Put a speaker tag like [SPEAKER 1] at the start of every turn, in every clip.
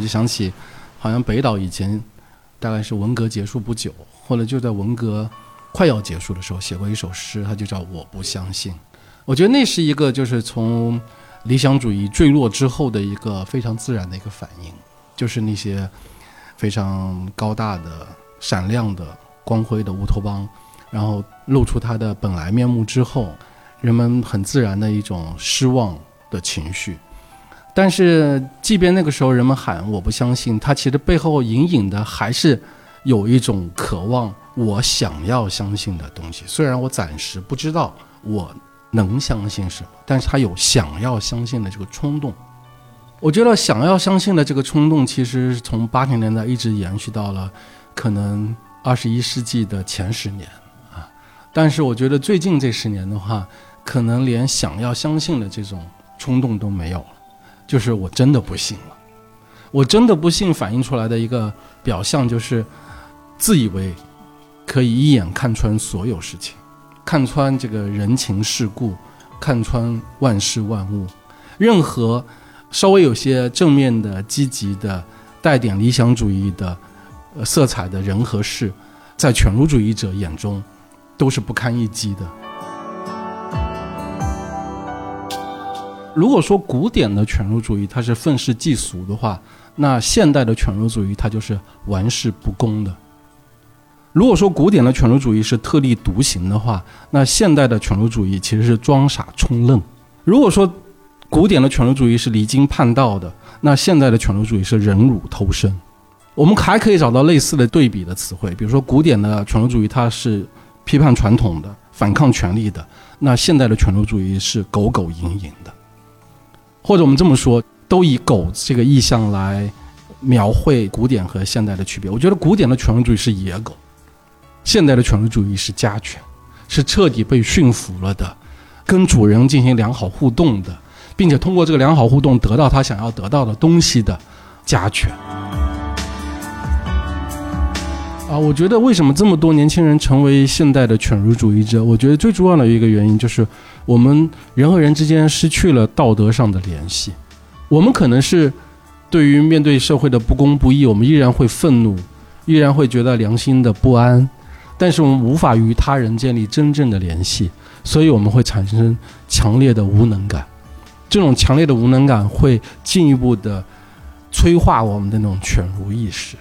[SPEAKER 1] 我就想起，好像北岛以前大概是文革结束不久，后来就在文革快要结束的时候写过一首诗，它就叫《我不相信》。我觉得那是一个就是从理想主义坠落之后的一个非常自然的一个反应，就是那些非常高大的、闪亮的、光辉的乌托邦，然后露出它的本来面目之后，人们很自然的一种失望的情绪。但是，即便那个时候人们喊我不相信，他其实背后隐隐的还是有一种渴望，我想要相信的东西。虽然我暂时不知道我能相信什么，但是他有想要相信的这个冲动。我觉得想要相信的这个冲动，其实从八十年代一直延续到了可能二十一世纪的前十年啊。但是我觉得最近这十年的话，可能连想要相信的这种冲动都没有了。就是我真的不信了，我真的不信反映出来的一个表象就是，自以为可以一眼看穿所有事情，看穿这个人情世故，看穿万事万物，任何稍微有些正面的、积极的、带点理想主义的色彩的人和事，在犬儒主义者眼中都是不堪一击的。如果说古典的犬儒主义它是愤世嫉俗的话，那现代的犬儒主义它就是玩世不恭的。如果说古典的犬儒主义是特立独行的话，那现代的犬儒主义其实是装傻充愣。如果说古典的犬儒主义是离经叛道的，那现代的犬儒主义是忍辱偷生。我们还可以找到类似的对比的词汇，比如说古典的犬儒主义它是批判传统的、反抗权力的，那现代的犬儒主义是狗狗营营的。或者我们这么说，都以狗这个意象来描绘古典和现代的区别。我觉得古典的犬儒主义是野狗，现代的犬儒主义是家犬，是彻底被驯服了的，跟主人进行良好互动的，并且通过这个良好互动得到他想要得到的东西的家犬。啊，我觉得为什么这么多年轻人成为现代的犬儒主义者？我觉得最重要的一个原因就是，我们人和人之间失去了道德上的联系。我们可能是对于面对社会的不公不义，我们依然会愤怒，依然会觉得良心的不安，但是我们无法与他人建立真正的联系，所以我们会产生强烈的无能感。这种强烈的无能感会进一步的催化我们的那种犬儒意识。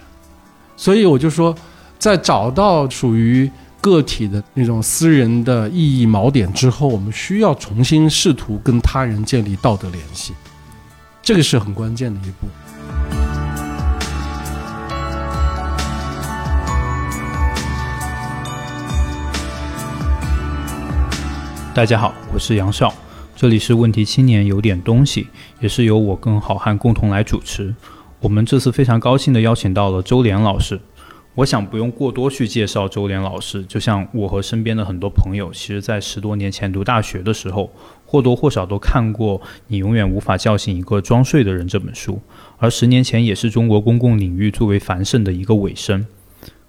[SPEAKER 1] 所以我就说。在找到属于个体的那种私人的意义锚点之后，我们需要重新试图跟他人建立道德联系，这个是很关键的一步。
[SPEAKER 2] 大家好，我是杨少，这里是问题青年有点东西，也是由我跟好汉共同来主持。我们这次非常高兴的邀请到了周濂老师。我想不用过多去介绍周濂老师，就像我和身边的很多朋友，其实在十多年前读大学的时候，或多或少都看过《你永远无法叫醒一个装睡的人》这本书，而十年前也是中国公共领域最为繁盛的一个尾声。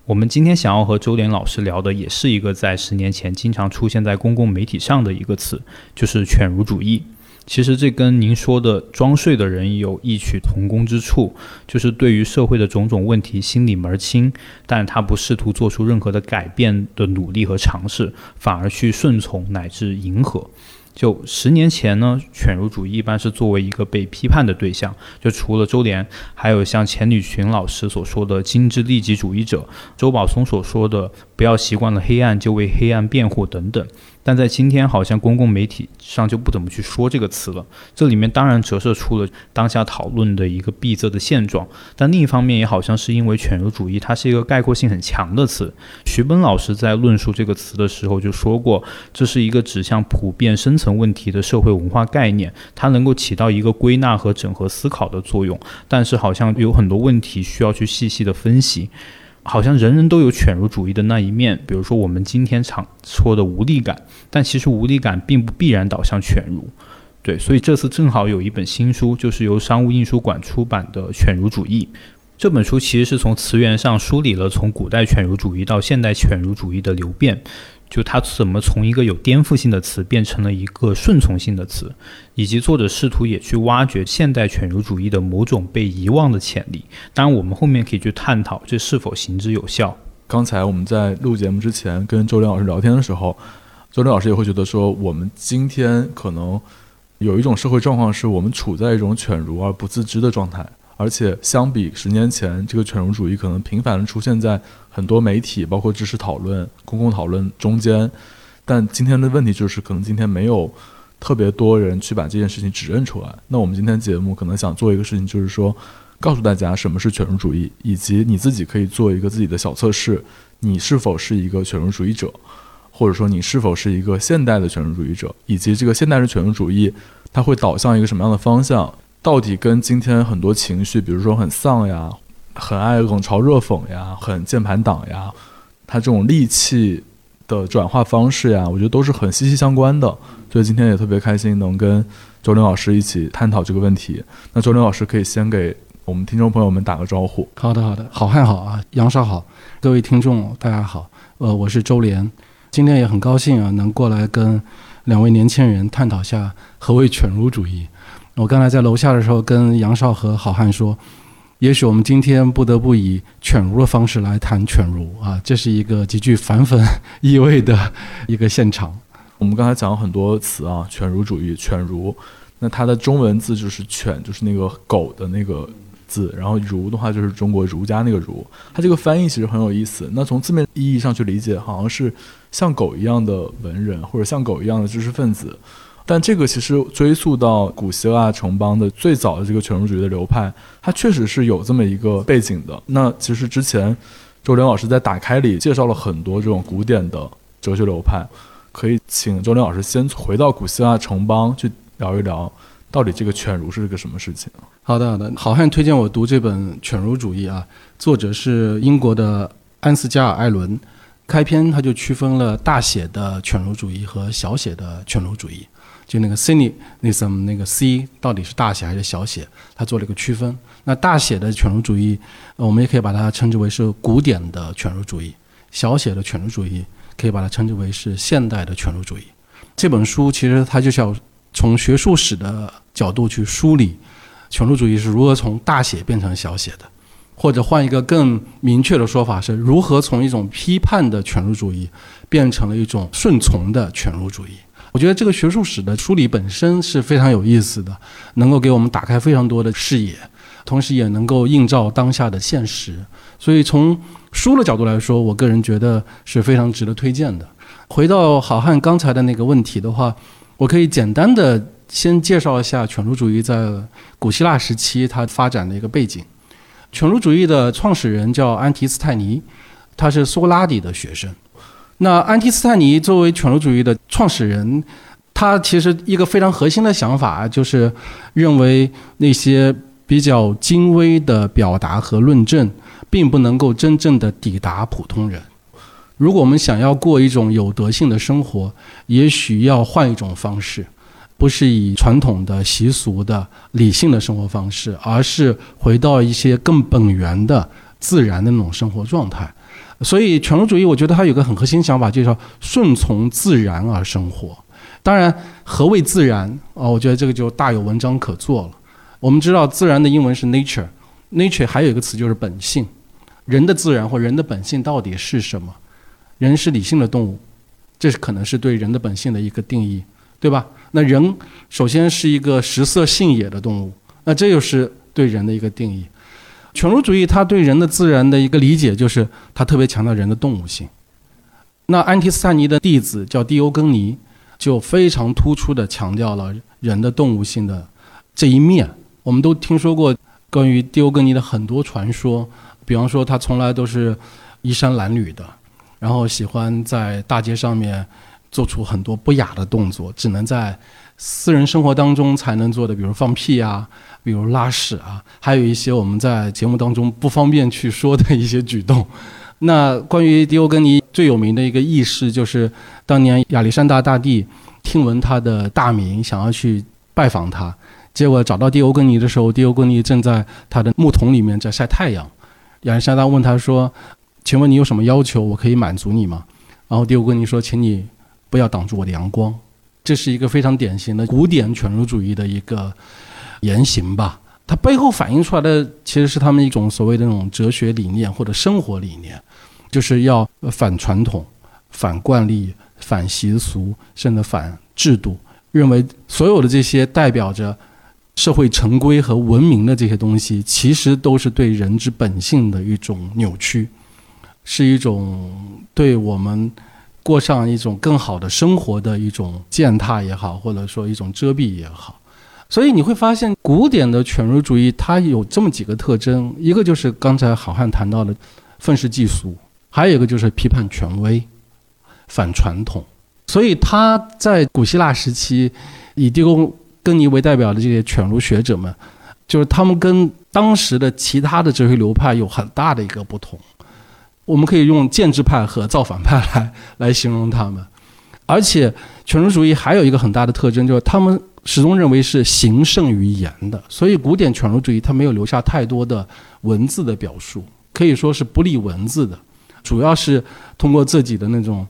[SPEAKER 2] 我们今天想要和周濂老师聊的，也是一个在十年前经常出现在公共媒体上的一个词，就是犬儒主义。其实这跟您说的装睡的人有异曲同工之处，就是对于社会的种种问题心里门儿清，但他不试图做出任何的改变的努力和尝试，反而去顺从乃至迎合。就十年前呢，犬儒主义一般是作为一个被批判的对象，就除了周濂，还有像钱理群老师所说的精致利己主义者，周宝松所说的不要习惯了黑暗就为黑暗辩护等等。但在今天，好像公共媒体上就不怎么去说这个词了。这里面当然折射出了当下讨论的一个闭塞的现状，但另一方面也好像是因为犬儒主义它是一个概括性很强的词。徐本老师在论述这个词的时候就说过，这是一个指向普遍深层问题的社会文化概念，它能够起到一个归纳和整合思考的作用。但是好像有很多问题需要去细细的分析。好像人人都有犬儒主义的那一面，比如说我们今天常说的无力感，但其实无力感并不必然导向犬儒，对，所以这次正好有一本新书，就是由商务印书馆出版的《犬儒主义》这本书，其实是从词源上梳理了从古代犬儒主义到现代犬儒主义的流变。就它怎么从一个有颠覆性的词变成了一个顺从性的词，以及作者试图也去挖掘现代犬儒主义的某种被遗忘的潜力。当然，我们后面可以去探讨这是否行之有效。
[SPEAKER 3] 刚才我们在录节目之前跟周林老师聊天的时候，周林老师也会觉得说，我们今天可能有一种社会状况，是我们处在一种犬儒而不自知的状态。而且相比十年前，这个犬儒主义可能频繁的出现在很多媒体，包括知识讨论、公共讨论中间。但今天的问题就是，可能今天没有特别多人去把这件事情指认出来。那我们今天节目可能想做一个事情，就是说，告诉大家什么是犬儒主义，以及你自己可以做一个自己的小测试，你是否是一个犬儒主义者，或者说你是否是一个现代的犬儒主义者，以及这个现代的犬儒主义它会导向一个什么样的方向。到底跟今天很多情绪，比如说很丧呀、很爱冷嘲热讽呀、很键盘党呀，他这种戾气的转化方式呀，我觉得都是很息息相关的。所以今天也特别开心能跟周林老师一起探讨这个问题。那周林老师可以先给我们听众朋友们打个招呼。
[SPEAKER 1] 好的，好的，好汉好啊，杨少好，各位听众大家好，呃，我是周连，今天也很高兴啊，能过来跟两位年轻人探讨下何谓犬儒主义。我刚才在楼下的时候，跟杨少和好汉说，也许我们今天不得不以犬儒的方式来谈犬儒啊，这是一个极具反讽意味的一个现场。
[SPEAKER 3] 我们刚才讲了很多词啊，犬儒主义、犬儒，那它的中文字就是犬，就是那个狗的那个字，然后儒的话就是中国儒家那个儒。它这个翻译其实很有意思。那从字面意义上去理解，好像是像狗一样的文人，或者像狗一样的知识分子。但这个其实追溯到古希腊城邦的最早的这个犬儒主义的流派，它确实是有这么一个背景的。那其实之前周林老师在打开里介绍了很多这种古典的哲学流派，可以请周林老师先回到古希腊城邦去聊一聊，到底这个犬儒是个什么事情。
[SPEAKER 1] 好的，好的，好汉推荐我读这本《犬儒主义》啊，作者是英国的安斯加尔·艾伦，开篇他就区分了大写的犬儒主义和小写的犬儒主义。就那个 cynicism 那个 c 到底是大写还是小写，他做了一个区分。那大写的犬儒主义，我们也可以把它称之为是古典的犬儒主义；小写的犬儒主义，可以把它称之为是现代的犬儒主义。这本书其实它就是要从学术史的角度去梳理犬儒主义是如何从大写变成小写的，或者换一个更明确的说法，是如何从一种批判的犬儒主义变成了一种顺从的犬儒主义。我觉得这个学术史的梳理本身是非常有意思的，能够给我们打开非常多的视野，同时也能够映照当下的现实。所以从书的角度来说，我个人觉得是非常值得推荐的。回到好汉刚才的那个问题的话，我可以简单的先介绍一下犬儒主义在古希腊时期它发展的一个背景。犬儒主义的创始人叫安提斯泰尼，他是苏格拉底的学生。那安提斯泰尼作为犬儒主义的创始人，他其实一个非常核心的想法就是认为那些比较精微的表达和论证，并不能够真正的抵达普通人。如果我们想要过一种有德性的生活，也许要换一种方式，不是以传统的习俗的理性的生活方式，而是回到一些更本源的自然的那种生活状态。所以，犬儒主义我觉得它有个很核心想法，就是顺从自然而生活。当然，何谓自然啊？我觉得这个就大有文章可做了。我们知道，自然的英文是 nature，nature 还有一个词就是本性。人的自然或人的本性到底是什么？人是理性的动物，这是可能是对人的本性的一个定义，对吧？那人首先是一个食色性也的动物，那这又是对人的一个定义。犬儒主义，他对人的自然的一个理解，就是他特别强调人的动物性。那安提斯泰尼的弟子叫狄欧根尼，就非常突出的强调了人的动物性的这一面。我们都听说过关于狄欧根尼的很多传说，比方说他从来都是衣衫褴褛的，然后喜欢在大街上面做出很多不雅的动作，只能在私人生活当中才能做的，比如放屁啊。比如拉屎啊，还有一些我们在节目当中不方便去说的一些举动。那关于迪欧根尼最有名的一个轶事，就是当年亚历山大大帝听闻他的大名，想要去拜访他，结果找到迪欧根尼的时候，迪欧根尼正在他的木桶里面在晒太阳。亚历山大问他说：“请问你有什么要求？我可以满足你吗？”然后迪欧根尼说：“请你不要挡住我的阳光。”这是一个非常典型的古典犬儒主义的一个言行吧。它背后反映出来的其实是他们一种所谓的那种哲学理念或者生活理念，就是要反传统、反惯例、反习俗，甚至反制度。认为所有的这些代表着社会成规和文明的这些东西，其实都是对人之本性的一种扭曲，是一种对我们过上一种更好的生活的一种践踏也好，或者说一种遮蔽也好。所以你会发现，古典的犬儒主义它有这么几个特征：一个就是刚才好汉谈到的愤世嫉俗，还有一个就是批判权威、反传统。所以他在古希腊时期，以狄欧根尼为代表的这些犬儒学者们，就是他们跟当时的其他的哲学流派有很大的一个不同。我们可以用建制派和造反派来来形容他们。而且犬儒主义还有一个很大的特征，就是他们始终认为是行胜于言的。所以古典犬儒主义它没有留下太多的文字的表述，可以说是不立文字的，主要是通过自己的那种。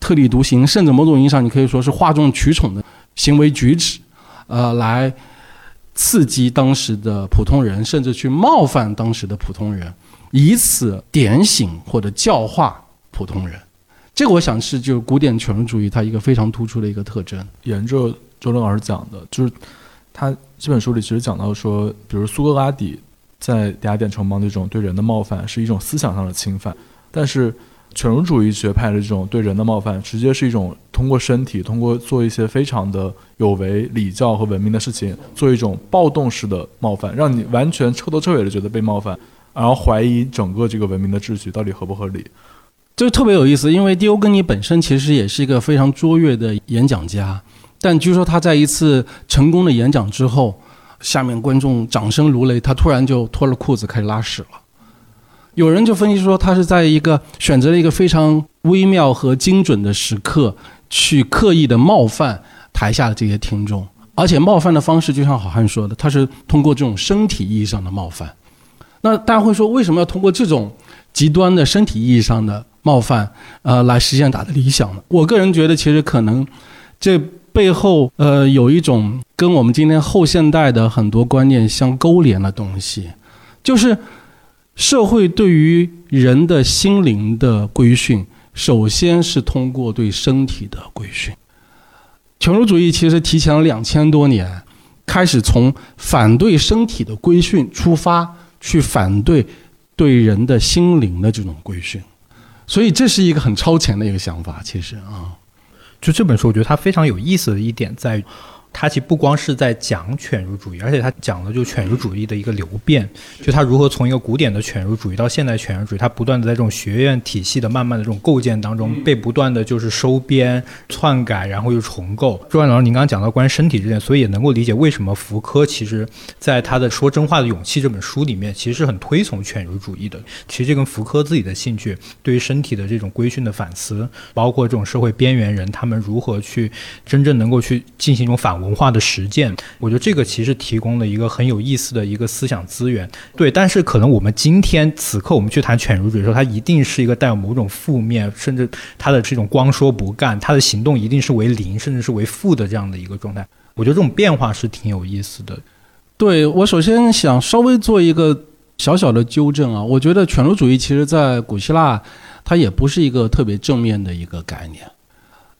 [SPEAKER 1] 特立独行，甚至某种意义上，你可以说是哗众取宠的行为举止，呃，来刺激当时的普通人，甚至去冒犯当时的普通人，以此点醒或者教化普通人。这个我想是就是古典犬儒主义它一个非常突出的一个特征。
[SPEAKER 3] 沿着周正老师讲的，就是他这本书里其实讲到说，比如苏格拉底在雅典城邦这种对人的冒犯是一种思想上的侵犯，但是。犬儒主义学派的这种对人的冒犯，直接是一种通过身体，通过做一些非常的有违礼教和文明的事情，做一种暴动式的冒犯，让你完全彻头彻尾的觉得被冒犯，然后怀疑整个这个文明的秩序到底合不合理。
[SPEAKER 1] 就特别有意思，因为狄欧根尼本身其实也是一个非常卓越的演讲家，但据说他在一次成功的演讲之后，下面观众掌声如雷，他突然就脱了裤子开始拉屎了。有人就分析说，他是在一个选择了一个非常微妙和精准的时刻，去刻意的冒犯台下的这些听众，而且冒犯的方式就像好汉说的，他是通过这种身体意义上的冒犯。那大家会说，为什么要通过这种极端的身体意义上的冒犯，呃，来实现他的理想呢？我个人觉得，其实可能这背后，呃，有一种跟我们今天后现代的很多观念相勾连的东西，就是。社会对于人的心灵的规训，首先是通过对身体的规训。犬儒主义其实提前了两千多年，开始从反对身体的规训出发，去反对对人的心灵的这种规训。所以这是一个很超前的一个想法。其实啊，
[SPEAKER 2] 就这本书，我觉得它非常有意思的一点在于。他其实不光是在讲犬儒主义，而且他讲的就犬儒主义的一个流变，就他如何从一个古典的犬儒主义到现代犬儒主义，他不断的在这种学院体系的慢慢的这种构建当中被不断的就是收编、篡改，然后又重构。朱万老师，您刚刚讲到关于身体这点，所以也能够理解为什么福柯其实在他的《说真话的勇气》这本书里面，其实是很推崇犬儒主义的。其实这跟福柯自己的兴趣，对于身体的这种规训的反思，包括这种社会边缘人他们如何去真正能够去进行一种反。文化的实践，我觉得这个其实提供了一个很有意思的一个思想资源。对，但是可能我们今天此刻我们去谈犬儒主义的时候，它一定是一个带有某种负面，甚至它的这种光说不干，它的行动一定是为零，甚至是为负的这样的一个状态。我觉得这种变化是挺有意思的。
[SPEAKER 1] 对我首先想稍微做一个小小的纠正啊，我觉得犬儒主义其实在古希腊它也不是一个特别正面的一个概念。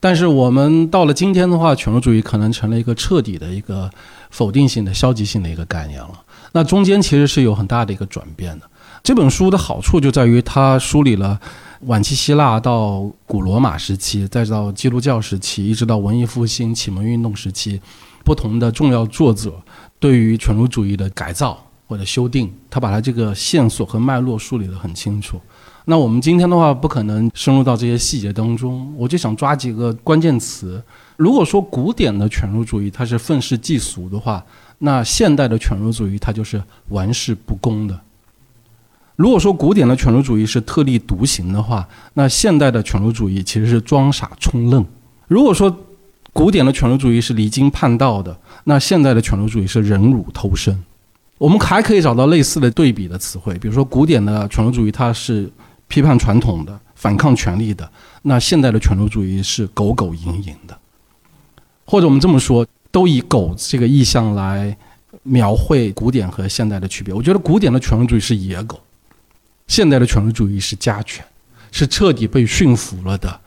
[SPEAKER 1] 但是我们到了今天的话，犬儒主义可能成了一个彻底的一个否定性的、消极性的一个概念了。那中间其实是有很大的一个转变的。这本书的好处就在于它梳理了晚期希腊到古罗马时期，再到基督教时期，一直到文艺复兴、启蒙运动时期，不同的重要作者对于犬儒主义的改造或者修订，他把它这个线索和脉络梳理得很清楚。那我们今天的话不可能深入到这些细节当中，我就想抓几个关键词。如果说古典的犬儒主义它是愤世嫉俗的话，那现代的犬儒主义它就是玩世不恭的。如果说古典的犬儒主义是特立独行的话，那现代的犬儒主义其实是装傻充愣。如果说古典的犬儒主义是离经叛道的，那现代的犬儒主义是忍辱偷生。我们还可以找到类似的对比的词汇，比如说古典的犬儒主义它是。批判传统的，反抗权力的，那现代的权威主义是狗狗营营的，或者我们这么说，都以狗这个意象来描绘古典和现代的区别。我觉得古典的权威主义是野狗，现代的权威主义是家犬，是彻底被驯服了的，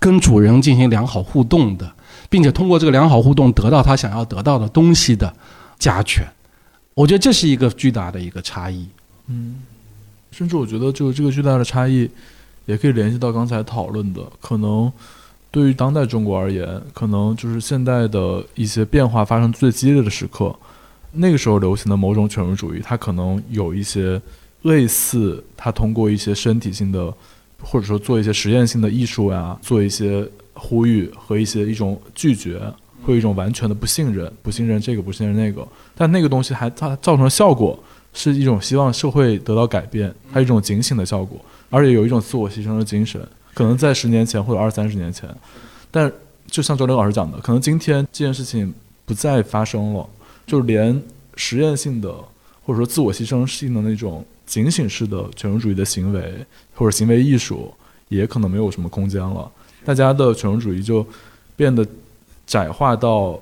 [SPEAKER 1] 跟主人进行良好互动的，并且通过这个良好互动得到他想要得到的东西的家犬。我觉得这是一个巨大的一个差异。
[SPEAKER 3] 嗯，甚至我觉得，就这个巨大的差异，也可以联系到刚才讨论的，可能对于当代中国而言，可能就是现代的一些变化发生最激烈的时刻，那个时候流行的某种犬儒主义，它可能有一些类似，它通过一些身体性的，或者说做一些实验性的艺术呀，做一些呼吁和一些一种拒绝。会有一种完全的不信任，不信任这个，不信任那个，但那个东西还它造成的效果是一种希望社会得到改变，它一种警醒的效果，而且有一种自我牺牲的精神。可能在十年前或者二三十年前，但就像周林老师讲的，可能今天这件事情不再发生了，就连实验性的或者说自我牺牲性的那种警醒式的权威主义的行为或者行为艺术，也可能没有什么空间了。大家的权威主义就变得。窄化到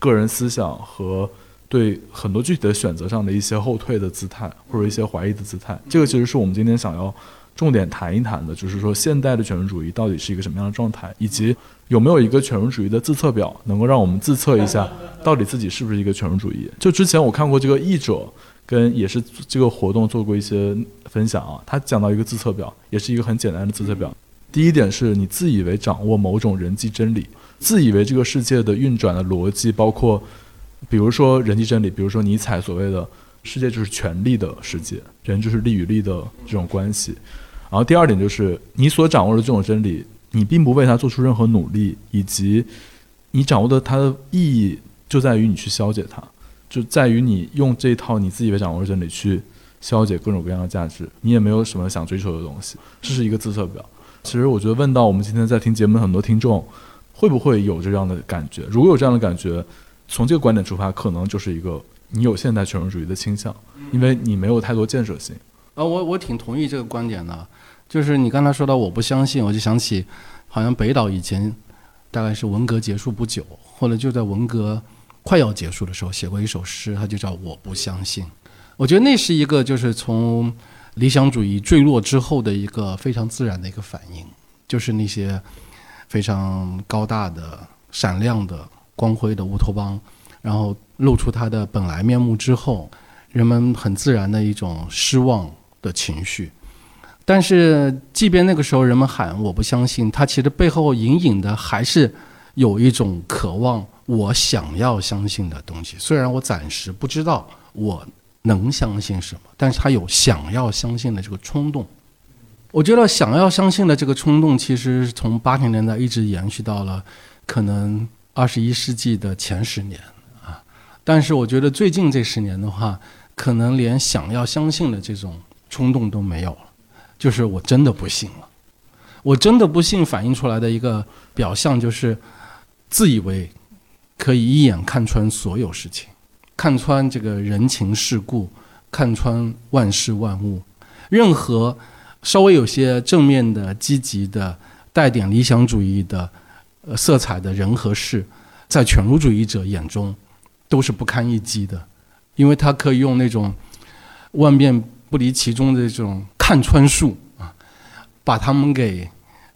[SPEAKER 3] 个人思想和对很多具体的选择上的一些后退的姿态，或者一些怀疑的姿态，这个其实是我们今天想要重点谈一谈的，就是说现代的权威主义到底是一个什么样的状态，以及有没有一个权威主义的自测表，能够让我们自测一下到底自己是不是一个权威主义。就之前我看过这个译者跟也是这个活动做过一些分享啊，他讲到一个自测表，也是一个很简单的自测表。第一点是你自以为掌握某种人际真理。自以为这个世界的运转的逻辑，包括，比如说人际真理，比如说尼采所谓的“世界就是权力的世界，人就是力与力的这种关系”。然后第二点就是你所掌握的这种真理，你并不为它做出任何努力，以及你掌握的它的意义就在于你去消解它，就在于你用这套你自以为掌握的真理去消解各种各样的价值，你也没有什么想追求的东西。这是一个自测表。其实我觉得问到我们今天在听节目的很多听众。会不会有这样的感觉？如果有这样的感觉，从这个观点出发，可能就是一个你有现代权威主义的倾向，因为你没有太多建设性。
[SPEAKER 1] 啊，我我挺同意这个观点的。就是你刚才说到我不相信，我就想起，好像北岛以前大概是文革结束不久，或者就在文革快要结束的时候写过一首诗，它就叫《我不相信》。我觉得那是一个就是从理想主义坠落之后的一个非常自然的一个反应，就是那些。非常高大的、闪亮的、光辉的乌托邦，然后露出它的本来面目之后，人们很自然的一种失望的情绪。但是，即便那个时候人们喊“我不相信”，它其实背后隐隐的还是有一种渴望，我想要相信的东西。虽然我暂时不知道我能相信什么，但是他有想要相信的这个冲动。我觉得想要相信的这个冲动，其实从八十年代一直延续到了可能二十一世纪的前十年啊。但是我觉得最近这十年的话，可能连想要相信的这种冲动都没有了。就是我真的不信了，我真的不信，反映出来的一个表象就是自以为可以一眼看穿所有事情，看穿这个人情世故，看穿万事万物，任何。稍微有些正面的、积极的、带点理想主义的呃色彩的人和事，在犬儒主义者眼中都是不堪一击的，因为他可以用那种万变不离其中的这种看穿术啊，把他们给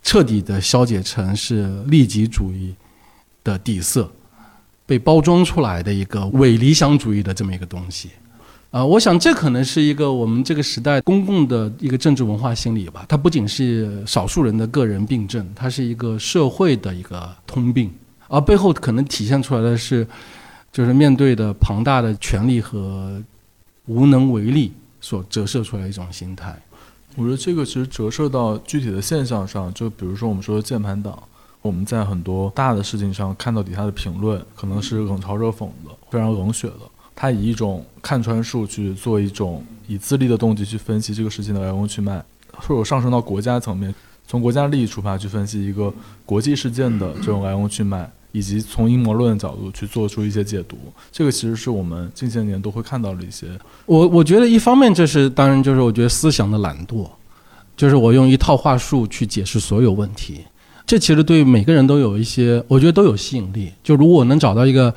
[SPEAKER 1] 彻底的消解成是利己主义的底色，被包装出来的一个伪理想主义的这么一个东西。啊，我想这可能是一个我们这个时代公共的一个政治文化心理吧。它不仅是少数人的个人病症，它是一个社会的一个通病。而背后可能体现出来的是，就是面对的庞大的权力和无能为力所折射出来一种心态。
[SPEAKER 3] 我觉得这个其实折射到具体的现象上，就比如说我们说的键盘党，我们在很多大的事情上看到底下的评论，可能是冷嘲热讽的，非常冷血的。他以一种看穿数据，做一种以自利的动机去分析这个事情的来龙去脉，或者上升到国家层面，从国家利益出发去分析一个国际事件的这种来龙去脉，以及从阴谋论的角度去做出一些解读。这个其实是我们近些年都会看到的一些。
[SPEAKER 1] 我我觉得一方面这是当然就是我觉得思想的懒惰，就是我用一套话术去解释所有问题。这其实对每个人都有一些，我觉得都有吸引力。就如果我能找到一个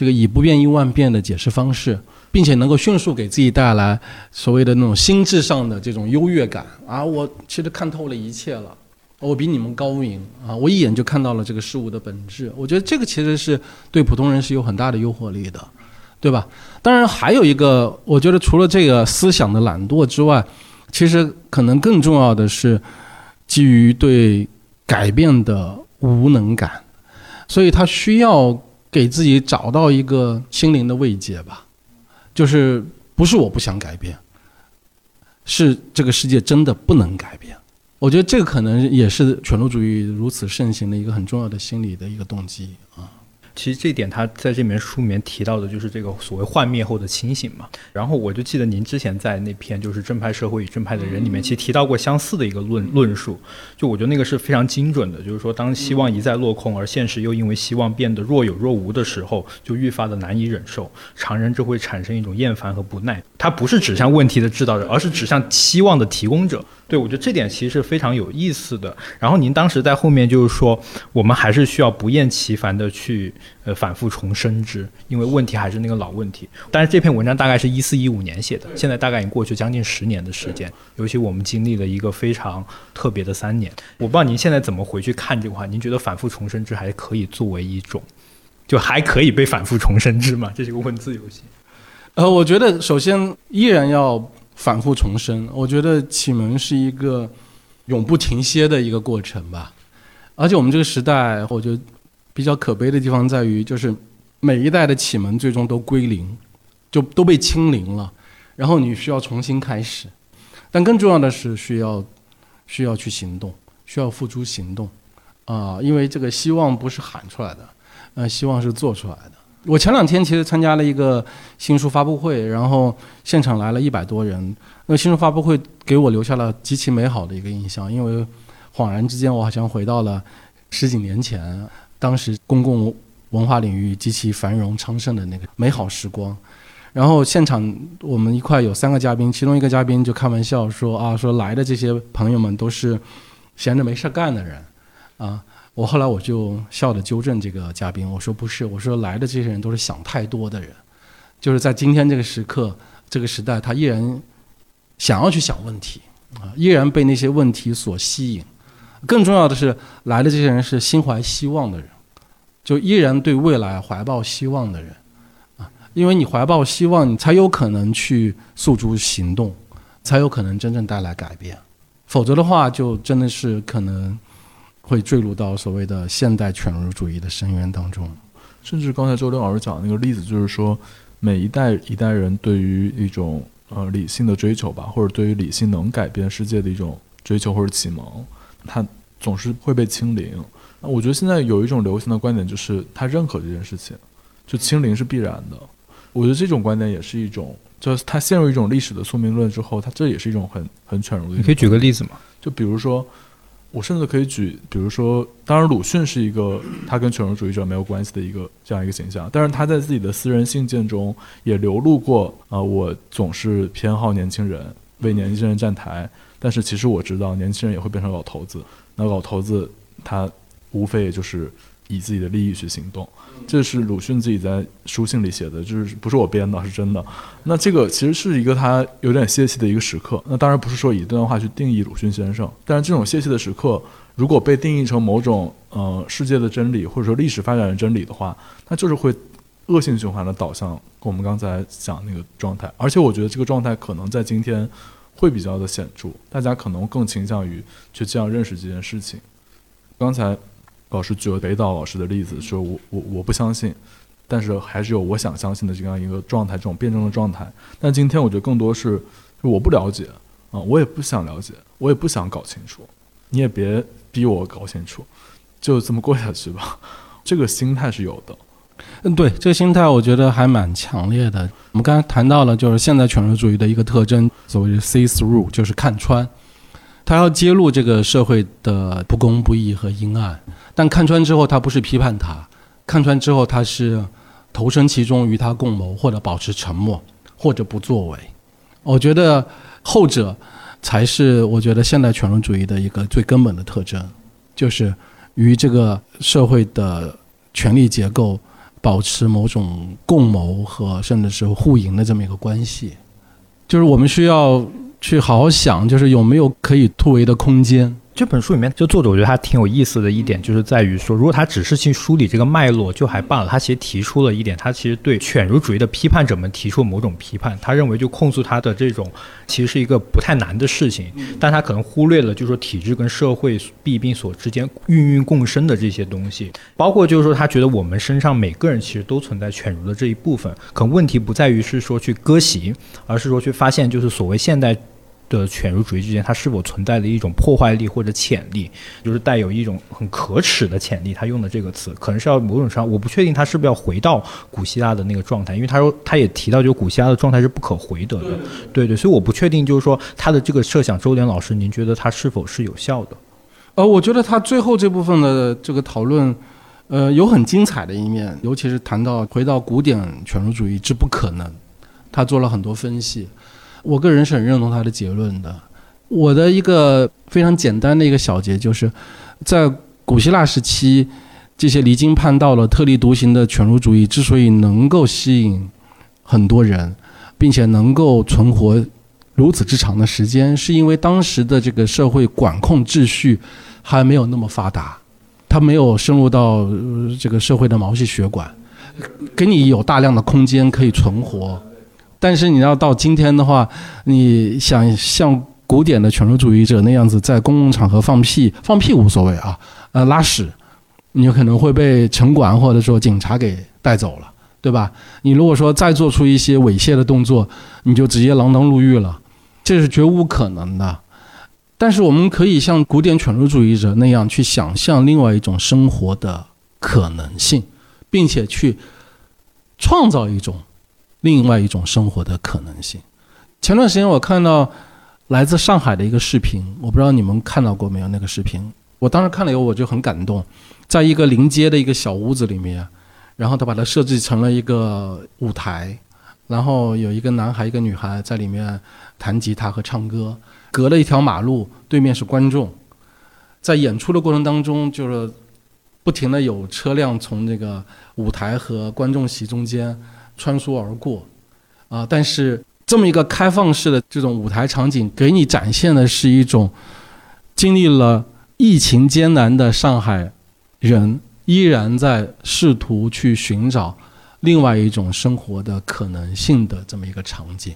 [SPEAKER 1] 这个以不变应万变的解释方式，并且能够迅速给自己带来所谓的那种心智上的这种优越感啊，我其实看透了一切了，我比你们高明啊，我一眼就看到了这个事物的本质。我觉得这个其实是对普通人是有很大的诱惑力的，对吧？当然还有一个，我觉得除了这个思想的懒惰之外，其实可能更重要的是基于对改变的无能感，所以他需要给自己找到一个心灵的慰藉吧。就是不是我不想改变，是这个世界真的不能改变。我觉得这个可能也是犬儒主义如此盛行的一个很重要的心理的一个动机啊。
[SPEAKER 2] 其实这一点，他在这本书里面提到的，就是这个所谓幻灭后的清醒嘛。然后我就记得您之前在那篇就是《正派社会与正派的人》里面，其实提到过相似的一个论论述。就我觉得那个是非常精准的，就是说，当希望一再落空，而现实又因为希望变得若有若无的时候，就愈发的难以忍受。常人就会产生一种厌烦和不耐。它不是指向问题的制造者，而是指向期望的提供者。对我觉得这点其实是非常有意思的。然后您当时在后面就是说，我们还是需要不厌其烦的去。呃，反复重申之，因为问题还是那个老问题。但是这篇文章大概是一四一五年写的，现在大概已经过去将近十年的时间。尤其我们经历了一个非常特别的三年，我不知道您现在怎么回去看这个话？您觉得反复重申之还可以作为一种，就还可以被反复重申之吗？这是个文字游戏。
[SPEAKER 1] 呃，我觉得首先依然要反复重生。我觉得启蒙是一个永不停歇的一个过程吧。而且我们这个时代，我觉得。比较可悲的地方在于，就是每一代的启蒙最终都归零，就都被清零了，然后你需要重新开始。但更重要的是，需要需要去行动，需要付诸行动啊！因为这个希望不是喊出来的，呃，希望是做出来的。我前两天其实参加了一个新书发布会，然后现场来了一百多人。那新书发布会给我留下了极其美好的一个印象，因为恍然之间，我好像回到了十几年前。当时公共文化领域极其繁荣昌盛的那个美好时光，然后现场我们一块有三个嘉宾，其中一个嘉宾就开玩笑说啊，说来的这些朋友们都是闲着没事干的人，啊，我后来我就笑着纠正这个嘉宾，我说不是，我说来的这些人都是想太多的人，就是在今天这个时刻这个时代，他依然想要去想问题，啊，依然被那些问题所吸引。更重要的是，来的这些人是心怀希望的人，就依然对未来怀抱希望的人，啊，因为你怀抱希望，你才有可能去诉诸行动，才有可能真正带来改变，否则的话，就真的是可能会坠入到所谓的现代犬儒主义的深渊当中。
[SPEAKER 3] 甚至刚才周六老师讲的那个例子，就是说，每一代一代人对于一种呃理性的追求吧，或者对于理性能改变世界的一种追求或者启蒙。他总是会被清零。那我觉得现在有一种流行的观点，就是他认可这件事情，就清零是必然的。我觉得这种观点也是一种，就是他陷入一种历史的宿命论之后，他这也是一种很很犬儒的。
[SPEAKER 2] 你可以举个例子吗？
[SPEAKER 3] 就比如说，我甚至可以举，比如说，当然鲁迅是一个他跟犬儒主义者没有关系的一个这样一个形象，但是他在自己的私人信件中也流露过啊，我总是偏好年轻人，为年轻人站台。但是其实我知道，年轻人也会变成老头子。那老头子他无非也就是以自己的利益去行动。这是鲁迅自己在书信里写的，就是不是我编的，是真的。那这个其实是一个他有点泄气的一个时刻。那当然不是说以这段话去定义鲁迅先生，但是这种泄气的时刻，如果被定义成某种呃世界的真理，或者说历史发展的真理的话，那就是会恶性循环的导向跟我们刚才讲那个状态。而且我觉得这个状态可能在今天。会比较的显著，大家可能更倾向于去这样认识这件事情。刚才老师举了北岛老师的例子，说我我我不相信，但是还是有我想相信的这样一个状态，这种辩证的状态。但今天我觉得更多是我不了解啊，我也不想了解，我也不想搞清楚，你也别逼我搞清楚，就这么过下去吧。这个心态是有的。
[SPEAKER 1] 嗯，对，这个心态我觉得还蛮强烈的。我们刚才谈到了，就是现代犬儒主义的一个特征，所谓的 “see through”，就是看穿。他要揭露这个社会的不公不义和阴暗，但看穿之后，他不是批判他，看穿之后，他是投身其中，与他共谋，或者保持沉默，或者不作为。我觉得后者才是我觉得现代权威主义的一个最根本的特征，就是与这个社会的权力结构保持某种共谋和甚至是互赢的这么一个关系。就是我们需要去好好想，就是有没有可以突围的空间。
[SPEAKER 2] 这本书里面，就作者我觉得他挺有意思的一点，就是在于说，如果他只是去梳理这个脉络就还罢了，他其实提出了一点，他其实对犬儒主义的批判者们提出某种批判。他认为就控诉他的这种其实是一个不太难的事情，但他可能忽略了就是说体制跟社会弊病所之间孕育共生的这些东西，包括就是说他觉得我们身上每个人其实都存在犬儒的这一部分，可能问题不在于是说去割席，而是说去发现就是所谓现代。的犬儒主义之间，它是否存在的一种破坏力或者潜力，就是带有一种很可耻的潜力。他用的这个词，可能是要某种上，我不确定他是不是要回到古希腊的那个状态，因为他说他也提到，就古希腊的状态是不可回得的。对对，所以我不确定，就是说他的这个设想，周濂老师，您觉得他是否是有效的？
[SPEAKER 1] 呃，我觉得他最后这部分的这个讨论，呃，有很精彩的一面，尤其是谈到回到古典犬儒主义之不可能，他做了很多分析。我个人是很认同他的结论的。我的一个非常简单的一个小结就是，在古希腊时期，这些离经叛道了、特立独行的犬儒主义之所以能够吸引很多人，并且能够存活如此之长的时间，是因为当时的这个社会管控秩序还没有那么发达，它没有深入到这个社会的毛细血管，给你有大量的空间可以存活。但是你要到今天的话，你想像古典的犬儒主义者那样子在公共场合放屁，放屁无所谓啊，呃，拉屎，你有可能会被城管或者说警察给带走了，对吧？你如果说再做出一些猥亵的动作，你就直接锒铛入狱了，这是绝无可能的。但是我们可以像古典犬儒主义者那样去想象另外一种生活的可能性，并且去创造一种。另外一种生活的可能性。前段时间我看到来自上海的一个视频，我不知道你们看到过没有？那个视频，我当时看了以后我就很感动。在一个临街的一个小屋子里面，然后他把它设计成了一个舞台，然后有一个男孩一个女孩在里面弹吉他和唱歌。隔了一条马路，对面是观众，在演出的过程当中，就是不停的有车辆从这个舞台和观众席中间。穿梭而过，啊！但是这么一个开放式的这种舞台场景，给你展现的是一种经历了疫情艰难的上海人，依然在试图去寻找另外一种生活的可能性的这么一个场景。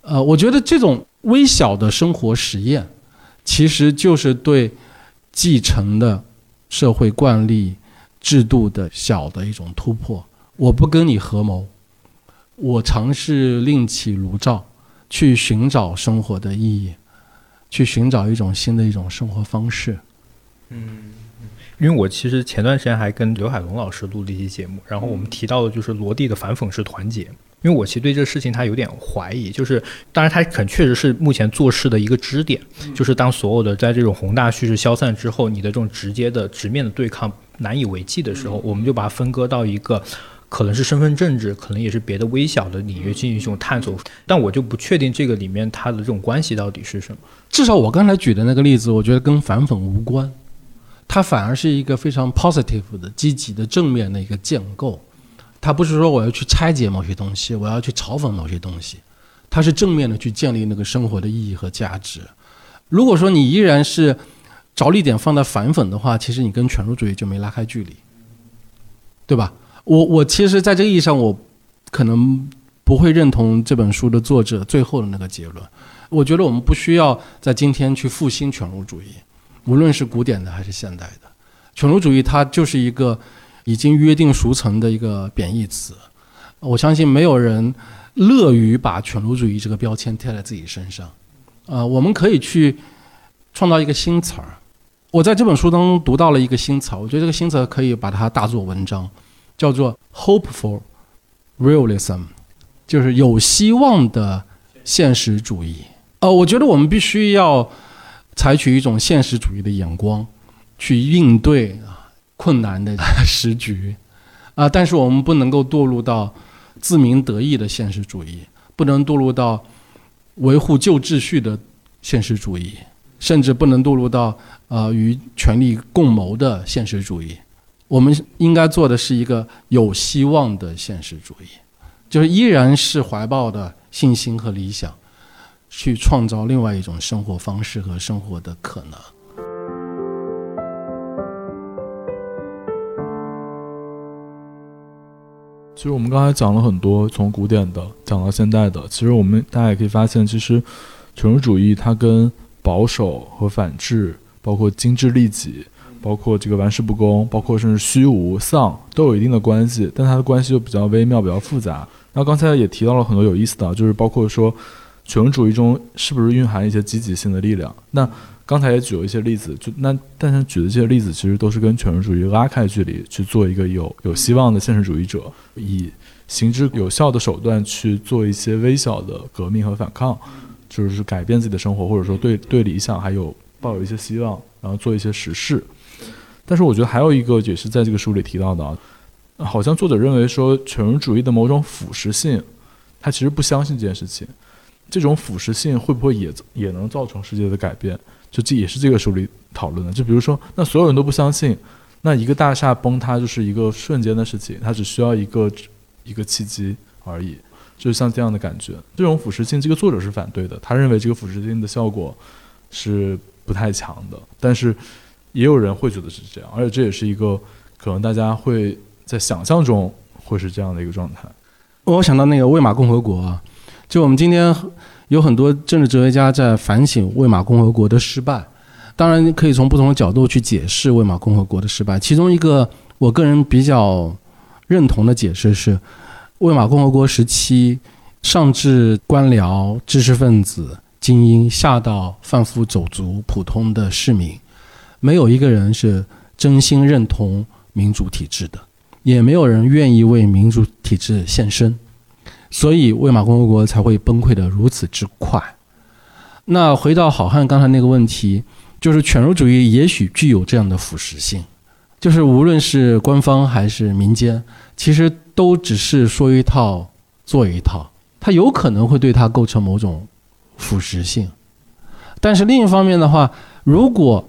[SPEAKER 1] 呃，我觉得这种微小的生活实验，其实就是对继承的社会惯例制度的小的一种突破。我不跟你合谋。我尝试另起炉灶，去寻找生活的意义，去寻找一种新的一种生活方式。
[SPEAKER 2] 嗯，因为我其实前段时间还跟刘海龙老师录了一期节目，然后我们提到的就是罗蒂的反讽式团结。因为我其实对这个事情他有点怀疑，就是当然他肯确实是目前做事的一个支点，就是当所有的在这种宏大叙事消散之后，你的这种直接的直面的对抗难以为继的时候，我们就把它分割到一个。可能是身份政治，可能也是别的微小的领域进行一种探索，但我就不确定这个里面它的这种关系到底是什么。
[SPEAKER 1] 至少我刚才举的那个例子，我觉得跟反讽无关，它反而是一个非常 positive 的、积极的、正面的一个建构。它不是说我要去拆解某些东西，我要去嘲讽某些东西，它是正面的去建立那个生活的意义和价值。如果说你依然是着力点放在反讽的话，其实你跟犬儒主义就没拉开距离，对吧？我我其实，在这个意义上，我可能不会认同这本书的作者最后的那个结论。我觉得我们不需要在今天去复兴犬儒主义，无论是古典的还是现代的。犬儒主义它就是一个已经约定俗成的一个贬义词。我相信没有人乐于把犬儒主义这个标签贴在自己身上。呃，我们可以去创造一个新词儿。我在这本书当中读到了一个新词，我觉得这个新词可以把它大做文章。叫做 hopeful realism，就是有希望的现实主义。呃，我觉得我们必须要采取一种现实主义的眼光去应对啊困难的时局 啊，但是我们不能够堕入到自鸣得意的现实主义，不能堕入到维护旧秩序的现实主义，甚至不能堕入到呃与权力共谋的现实主义。我们应该做的是一个有希望的现实主义，就是依然是怀抱的信心和理想，去创造另外一种生活方式和生活的可能。
[SPEAKER 3] 其实我们刚才讲了很多，从古典的讲到现代的。其实我们大家也可以发现，其实权威主义它跟保守和反智，包括精致利己，包括这个玩世不恭，包括甚至虚无丧，都有一定的关系。但它的关系又比较微妙，比较复杂。那刚才也提到了很多有意思的，就是包括说权威主义中是不是蕴含一些积极性的力量？那刚才也举了一些例子，就那但是举的这些例子其实都是跟权威主义拉开距离，去做一个有有希望的现实主义者，以行之有效的手段去做一些微小的革命和反抗，就是改变自己的生活，或者说对对理想还有抱有一些希望，然后做一些实事。但是我觉得还有一个也是在这个书里提到的啊，好像作者认为说权威主义的某种腐蚀性，他其实不相信这件事情，这种腐蚀性会不会也也能造成世界的改变？就这也是这个书里讨论的。就比如说，那所有人都不相信，那一个大厦崩塌就是一个瞬间的事情，它只需要一个一个契机而已，就是像这样的感觉。这种腐蚀性，这个作者是反对的，他认为这个腐蚀性的效果是不太强的。但是也有人会觉得是这样，而且这也是一个可能大家会在想象中会是这样的一个状态。
[SPEAKER 1] 我想到那个魏玛共和国啊，就我们今天。有很多政治哲学家在反省魏玛共和国的失败，当然可以从不同的角度去解释魏玛共和国的失败。其中一个我个人比较认同的解释是，魏玛共和国时期，上至官僚、知识分子、精英，下到贩夫走卒、普通的市民，没有一个人是真心认同民主体制的，也没有人愿意为民主体制献身。所以，魏玛共和国才会崩溃的如此之快。那回到好汉刚才那个问题，就是犬儒主义也许具有这样的腐蚀性，就是无论是官方还是民间，其实都只是说一套做一套，它有可能会对它构成某种腐蚀性。但是另一方面的话，如果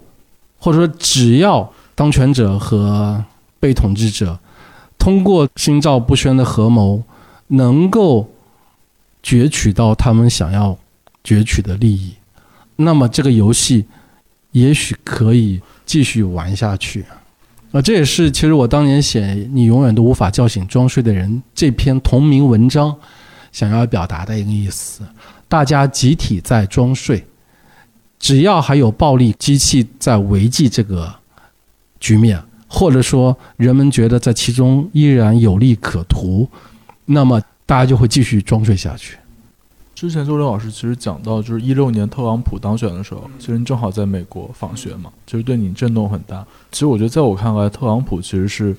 [SPEAKER 1] 或者说只要当权者和被统治者通过心照不宣的合谋，能够攫取到他们想要攫取的利益，那么这个游戏也许可以继续玩下去。啊，这也是其实我当年写《你永远都无法叫醒装睡的人》这篇同名文章想要表达的一个意思。大家集体在装睡，只要还有暴力机器在维系这个局面，或者说人们觉得在其中依然有利可图。那么大家就会继续装睡下去。
[SPEAKER 3] 之前周刘老师其实讲到，就是一六年特朗普当选的时候，其实你正好在美国访学嘛，就是对你震动很大。其实我觉得，在我看来，特朗普其实是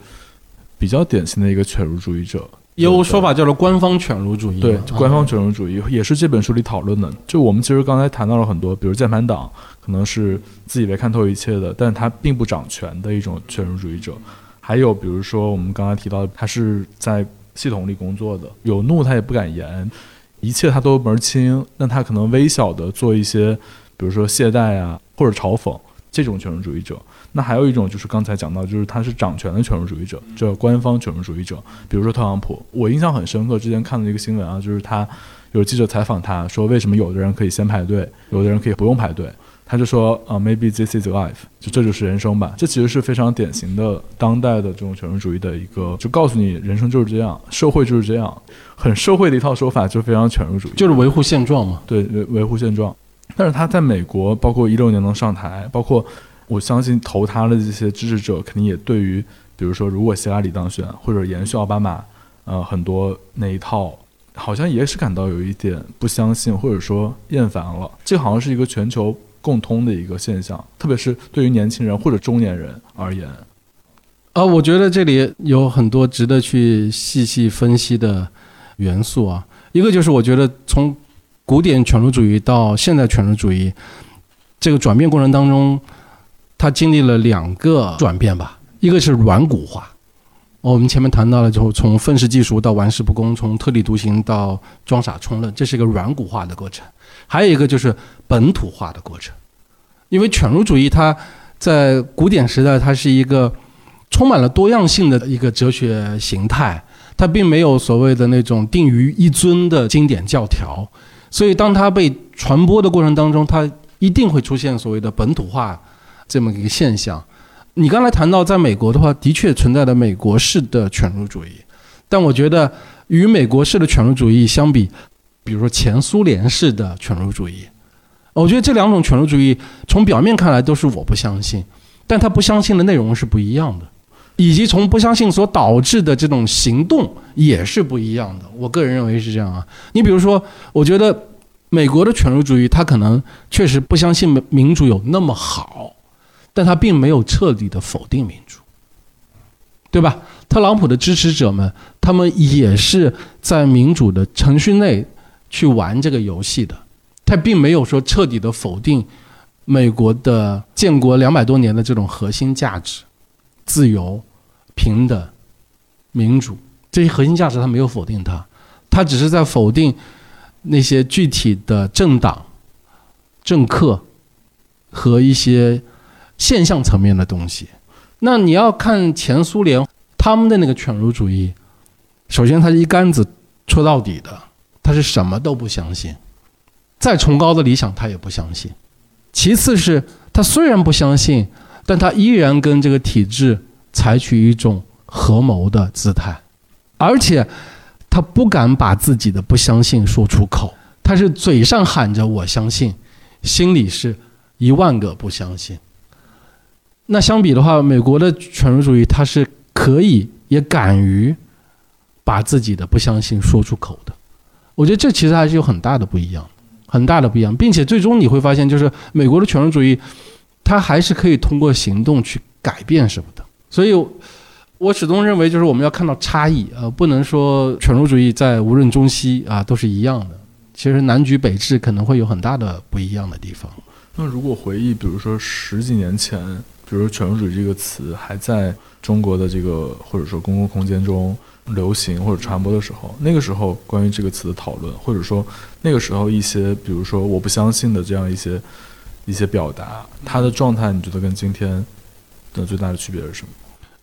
[SPEAKER 3] 比较典型的一个犬儒主义者。
[SPEAKER 1] 有说法叫做官方犬儒主义。
[SPEAKER 3] 对，官方犬儒主义也是这本书里讨论的。就我们其实刚才谈到了很多，比如键盘党可能是自以为看透一切的，但他并不掌权的一种犬儒主义者。还有比如说我们刚才提到的，他是在。系统里工作的有怒他也不敢言，一切他都门儿清。那他可能微小的做一些，比如说懈怠啊，或者嘲讽这种权威主义者。那还有一种就是刚才讲到，就是他是掌权的权威主义者，叫官方权威主义者。比如说特朗普，我印象很深刻，之前看了一个新闻啊，就是他有记者采访他说，为什么有的人可以先排队，有的人可以不用排队。他就说啊，maybe this is life，就这就是人生吧。这其实是非常典型的当代的这种权威主义的一个，就告诉你人生就是这样，社会就是这样，很社会的一套说法，就非常权威主义，
[SPEAKER 1] 就是维护现状嘛。
[SPEAKER 3] 对，维维护现状。但是他在美国，包括一六年能上台，包括我相信投他的这些支持者，肯定也对于，比如说如果希拉里当选，或者延续奥巴马，呃，很多那一套，好像也是感到有一点不相信，或者说厌烦了。这好像是一个全球。共通的一个现象，特别是对于年轻人或者中年人而言，
[SPEAKER 1] 啊，我觉得这里有很多值得去细细分析的元素啊。一个就是，我觉得从古典犬儒主义到现代犬儒主义这个转变过程当中，它经历了两个转变吧。一个是软骨化，我们前面谈到了，就从愤世嫉俗到玩世不恭，从特立独行到装傻充愣，这是一个软骨化的过程。还有一个就是本土化的过程，因为犬儒主义它在古典时代，它是一个充满了多样性的一个哲学形态，它并没有所谓的那种定于一尊的经典教条，所以当它被传播的过程当中，它一定会出现所谓的本土化这么一个现象。你刚才谈到在美国的话，的确存在的美国式的犬儒主义，但我觉得与美国式的犬儒主义相比，比如说前苏联式的犬儒主义，我觉得这两种犬儒主义从表面看来都是我不相信，但他不相信的内容是不一样的，以及从不相信所导致的这种行动也是不一样的。我个人认为是这样啊。你比如说，我觉得美国的犬儒主义，他可能确实不相信民主有那么好。但他并没有彻底的否定民主，对吧？特朗普的支持者们，他们也是在民主的程序内去玩这个游戏的，他并没有说彻底的否定美国的建国两百多年的这种核心价值——自由、平等、民主这些核心价值，他没有否定它，他只是在否定那些具体的政党、政客和一些。现象层面的东西，那你要看前苏联他们的那个犬儒主义，首先他是一竿子戳到底的，他是什么都不相信，再崇高的理想他也不相信。其次是他虽然不相信，但他依然跟这个体制采取一种合谋的姿态，而且他不敢把自己的不相信说出口，他是嘴上喊着我相信，心里是一万个不相信。那相比的话，美国的犬儒主义，它是可以也敢于把自己的不相信说出口的。我觉得这其实还是有很大的不一样，很大的不一样，并且最终你会发现，就是美国的犬儒主义，它还是可以通过行动去改变什么的。所以，我始终认为，就是我们要看到差异，呃，不能说犬儒主义在无论中西啊都是一样的。其实南橘北枳可能会有很大的不一样的地方。
[SPEAKER 3] 那如果回忆，比如说十几年前。比如说“犬儒主义”这个词还在中国的这个或者说公共空间中流行或者传播的时候，那个时候关于这个词的讨论，或者说那个时候一些比如说我不相信的这样一些一些表达，他的状态，你觉得跟今天的最大的区别是什么？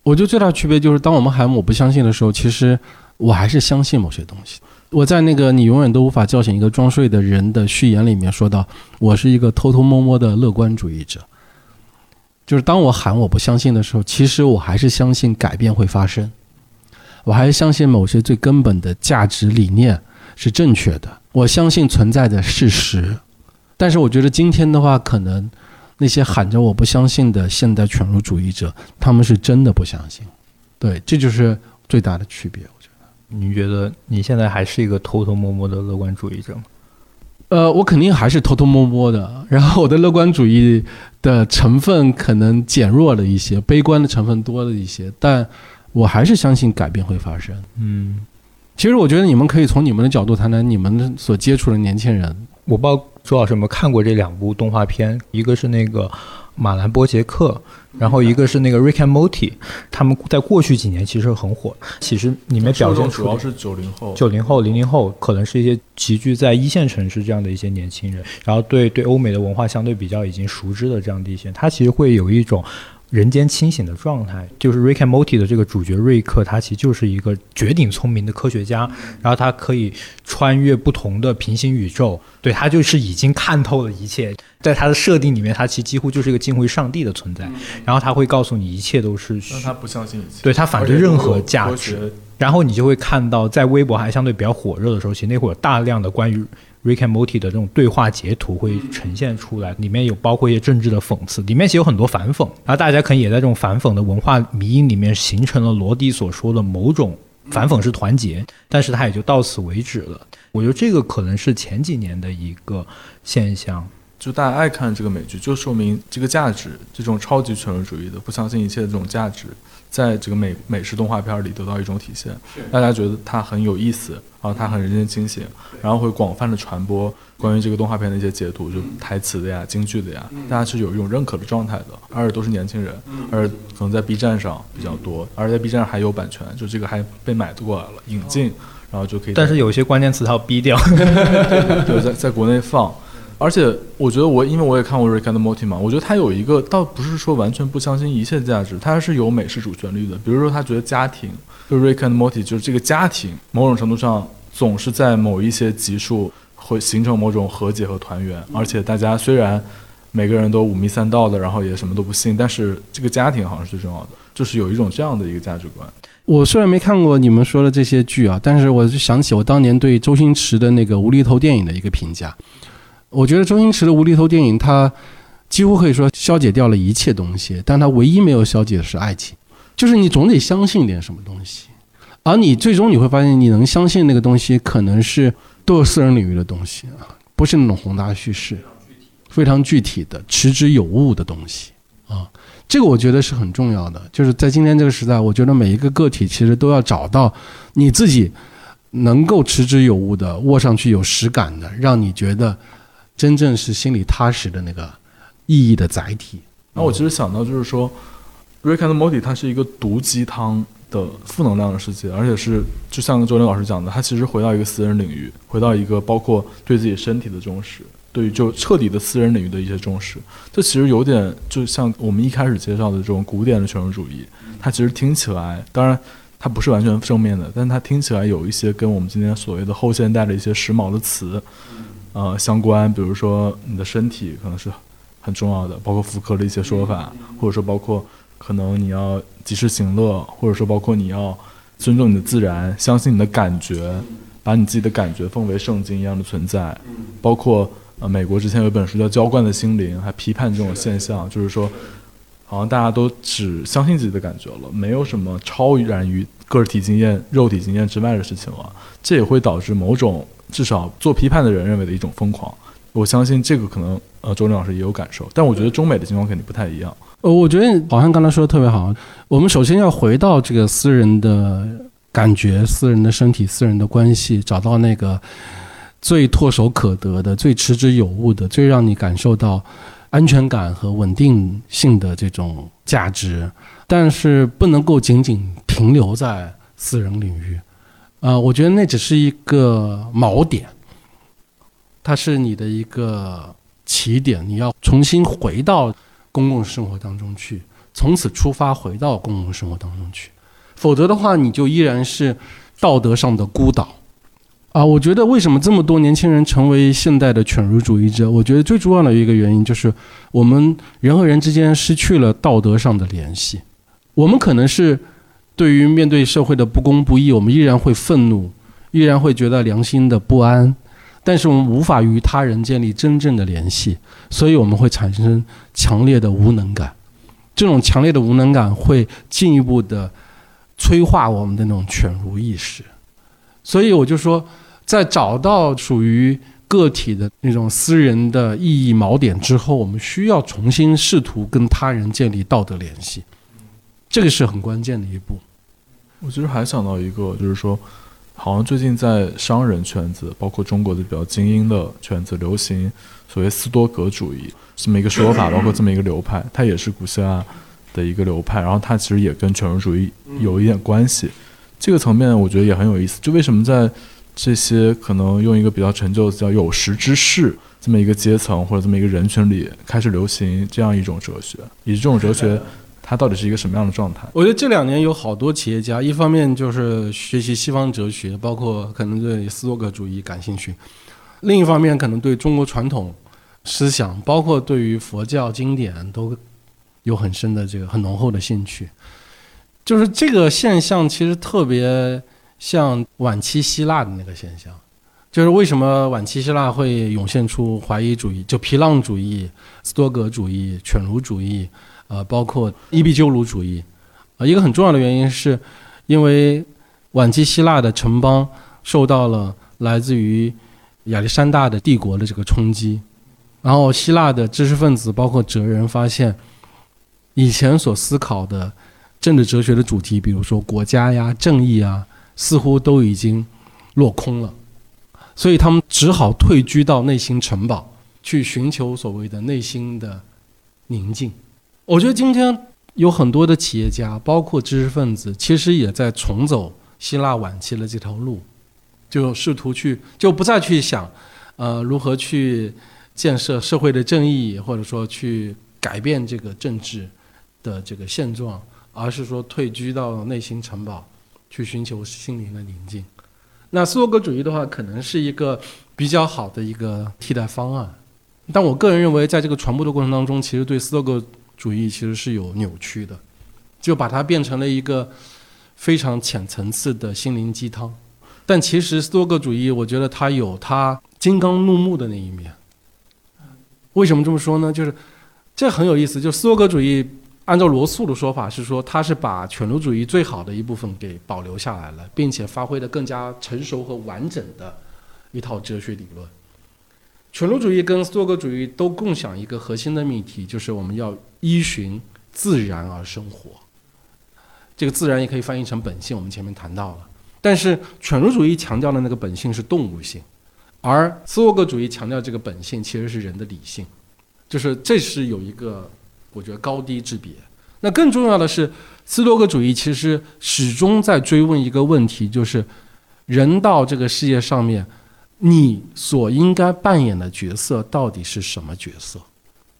[SPEAKER 1] 我觉得最大的区别就是，当我们喊我不相信的时候，其实我还是相信某些东西。我在那个“你永远都无法叫醒一个装睡的人”的序言里面说到，我是一个偷偷摸摸的乐观主义者。就是当我喊我不相信的时候，其实我还是相信改变会发生，我还是相信某些最根本的价值理念是正确的，我相信存在的事实。但是我觉得今天的话，可能那些喊着我不相信的现代犬儒主义者，他们是真的不相信。对，这就是最大的区别。我觉得，
[SPEAKER 2] 你觉得你现在还是一个偷偷摸摸的乐观主义者吗？
[SPEAKER 1] 呃，我肯定还是偷偷摸摸的，然后我的乐观主义的成分可能减弱了一些，悲观的成分多了一些，但我还是相信改变会发生。
[SPEAKER 2] 嗯，
[SPEAKER 1] 其实我觉得你们可以从你们的角度谈谈你们所接触的年轻人。
[SPEAKER 2] 我不知道朱老师有没有看过这两部动画片，一个是那个。马兰波杰克，然后一个是那个 Rick and Morty，他们在过去几年其实很火。其实里面表现出
[SPEAKER 3] 主要是九零后、
[SPEAKER 2] 九零后、零零后，可能是一些集聚在一线城市这样的一些年轻人，然后对对欧美的文化相对比较已经熟知的这样的一些，他其实会有一种。人间清醒的状态，就是《Rick and Morty》的这个主角瑞克，他其实就是一个绝顶聪明的科学家，然后他可以穿越不同的平行宇宙，对他就是已经看透了一切。在他的设定里面，他其实几乎就是一个近乎于上帝的存在，然后他会告诉你一切都是。
[SPEAKER 3] 但他不相信一切。
[SPEAKER 2] 对他反对任何价值。然后你就会看到，在微博还相对比较火热的时候，其实那会儿大量的关于。Rick and Morty 的这种对话截图会呈现出来，里面有包括一些政治的讽刺，里面其实有很多反讽，然后大家可能也在这种反讽的文化迷因里面形成了罗迪所说的某种反讽是团结，但是它也就到此为止了。我觉得这个可能是前几年的一个现象。
[SPEAKER 3] 就大家爱看这个美剧，就说明这个价值，这种超级权威主义的不相信一切的这种价值，在这个美美式动画片里得到一种体现。大家觉得它很有意思，然后它很人间清醒，然后会广泛的传播关于这个动画片的一些截图，就台词的呀、京剧的呀，大家是有一种认可的状态的，而且都是年轻人，而可能在 B 站上比较多，而且在 B 站上还有版权，就这个还被买过来了，引进，然后就可以。
[SPEAKER 2] 但是有一些关键词它要逼掉。
[SPEAKER 3] 对，在在国内放，而且我觉得我因为我也看过《Rick and Morty》嘛，我觉得他有一个倒不是说完全不相信一切价值，他是有美式主旋律的。比如说，他觉得家庭，就《Rick and Morty》就是这个家庭，某种程度上总是在某一些集数会形成某种和解和团圆，而且大家虽然每个人都五迷三道的，然后也什么都不信，但是这个家庭好像是最重要的，就是有一种这样的一个价值观。
[SPEAKER 1] 我虽然没看过你们说的这些剧啊，但是我就想起我当年对周星驰的那个无厘头电影的一个评价。我觉得周星驰的无厘头电影，他几乎可以说消解掉了一切东西，但他唯一没有消解的是爱情，就是你总得相信点什么东西，而你最终你会发现，你能相信那个东西，可能是都是私人领域的东西啊，不是那种宏大叙事，非常具体的、持之有物的东西啊。这个我觉得是很重要的，就是在今天这个时代，我觉得每一个个体其实都要找到你自己能够持之有物的、握上去有实感的，让你觉得真正是心里踏实的那个意义的载体。
[SPEAKER 3] 那我其实想到就是说，《Rick and Morty》它是一个毒鸡汤的负能量的世界，而且是就像周林老师讲的，它其实回到一个私人领域，回到一个包括对自己身体的重视。对于就彻底的私人领域的一些重视，这其实有点就像我们一开始介绍的这种古典的权威主义，它其实听起来，当然它不是完全正面的，但它听起来有一些跟我们今天所谓的后现代的一些时髦的词，呃相关，比如说你的身体可能是很重要的，包括妇科的一些说法，或者说包括可能你要及时行乐，或者说包括你要尊重你的自然，相信你的感觉，把你自己的感觉奉为圣经一样的存在，包括。呃，美国之前有一本书叫《浇灌的心灵》，还批判这种现象，就是说，好像大家都只相信自己的感觉了，没有什么超然于个体经验、肉体经验之外的事情了。这也会导致某种至少做批判的人认为的一种疯狂。我相信这个可能呃，周林老师也有感受，但我觉得中美的情况肯定不太一样。
[SPEAKER 1] 呃，我觉得好像刚才说的特别好，我们首先要回到这个私人的感觉、私人的身体、私人的关系，找到那个。最唾手可得的、最持之有物的、最让你感受到安全感和稳定性的这种价值，但是不能够仅仅停留在私人领域。啊，我觉得那只是一个锚点，它是你的一个起点，你要重新回到公共生活当中去，从此出发回到公共生活当中去，否则的话，你就依然是道德上的孤岛。啊，我觉得为什么这么多年轻人成为现代的犬儒主义者？我觉得最重要的一个原因就是我们人和人之间失去了道德上的联系。我们可能是对于面对社会的不公不义，我们依然会愤怒，依然会觉得良心的不安，但是我们无法与他人建立真正的联系，所以我们会产生强烈的无能感。这种强烈的无能感会进一步的催化我们的那种犬儒意识。所以我就说。在找到属于个体的那种私人的意义锚点之后，我们需要重新试图跟他人建立道德联系，这个是很关键的一步。
[SPEAKER 3] 我其实还想到一个，就是说，好像最近在商人圈子，包括中国的比较精英的圈子，流行所谓斯多格主义这么一个说法，包括这么一个流派，它也是古希腊的一个流派，然后它其实也跟权威主义有一点关系。这个层面我觉得也很有意思，就为什么在这些可能用一个比较陈旧的叫有识之士这么一个阶层或者这么一个人群里开始流行这样一种哲学，以及这种哲学它到底是一个什么样的状态？
[SPEAKER 1] 我觉得这两年有好多企业家，一方面就是学习西方哲学，包括可能对斯多葛主义感兴趣；另一方面可能对中国传统思想，包括对于佛教经典都有很深的这个很浓厚的兴趣。就是这个现象其实特别。像晚期希腊的那个现象，就是为什么晚期希腊会涌现出怀疑主义，就皮浪主义、斯多葛主义、犬儒主义，呃，包括伊壁鸠鲁主义，啊，一个很重要的原因是，因为晚期希腊的城邦受到了来自于亚历山大的帝国的这个冲击，然后希腊的知识分子，包括哲人，发现以前所思考的政治哲学的主题，比如说国家呀、正义啊，似乎都已经落空了，所以他们只好退居到内心城堡，去寻求所谓的内心的宁静。我觉得今天有很多的企业家，包括知识分子，其实也在重走希腊晚期的这条路，就试图去，就不再去想，呃，如何去建设社会的正义，或者说去改变这个政治的这个现状，而是说退居到内心城堡，去寻求心灵的宁静。那斯多葛主义的话，可能是一个比较好的一个替代方案，但我个人认为，在这个传播的过程当中，其实对斯多葛主义其实是有扭曲的，就把它变成了一个非常浅层次的心灵鸡汤。但其实斯多葛主义，我觉得它有它金刚怒目的那一面。为什么这么说呢？就是这很有意思。就斯多葛主义，按照罗素的说法是说，他是把犬儒主义最好的一部分给保留下来了，并且发挥的更加成熟和完整的一套哲学理论。犬儒主义跟斯多葛主义都共享一个核心的命题，就是我们要依循自然而生活。这个自然也可以翻译成本性，我们前面谈到了。但是犬儒主义强调的那个本性是动物性，而斯多葛主义强调这个本性其实是人的理性，就是这是有一个我觉得高低之别。那更重要的是，斯多葛主义其实始终在追问一个问题，就是人到这个世界上面。你所应该扮演的角色到底是什么角色？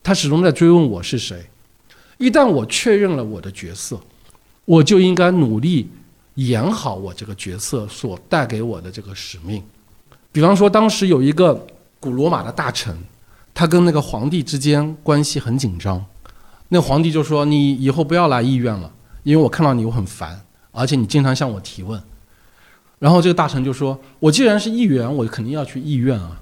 [SPEAKER 1] 他始终在追问我是谁。一旦我确认了我的角色，我就应该努力演好我这个角色所带给我的这个使命。比方说，当时有一个古罗马的大臣，他跟那个皇帝之间关系很紧张。那皇帝就说：“你以后不要来医院了，因为我看到你我很烦，而且你经常向我提问。”然后这个大臣就说：“我既然是议员，我肯定要去议院啊。”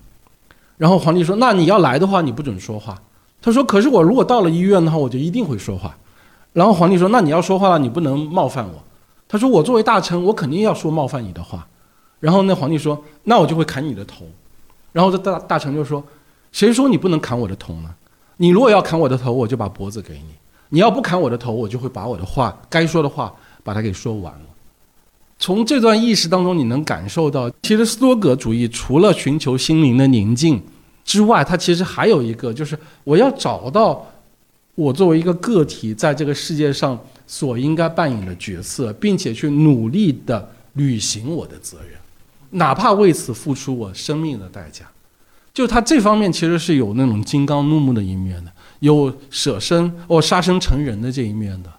[SPEAKER 1] 然后皇帝说：“那你要来的话，你不准说话。”他说：“可是我如果到了医院的话，我就一定会说话。”然后皇帝说：“那你要说话了，你不能冒犯我。”他说：“我作为大臣，我肯定要说冒犯你的话。”然后那皇帝说：“那我就会砍你的头。”然后这大大臣就说：“谁说你不能砍我的头呢？你如果要砍我的头，我就把脖子给你；你要不砍我的头，我就会把我的话该说的话把它给说完了。”从这段意识当中，你能感受到，其实斯多葛主义除了寻求心灵的宁静之外，它其实还有一个，就是我要找到我作为一个个体在这个世界上所应该扮演的角色，并且去努力的履行我的责任，哪怕为此付出我生命的代价。就他这方面其实是有那种金刚怒目的一面的，有舍身哦杀身成仁的这一面的。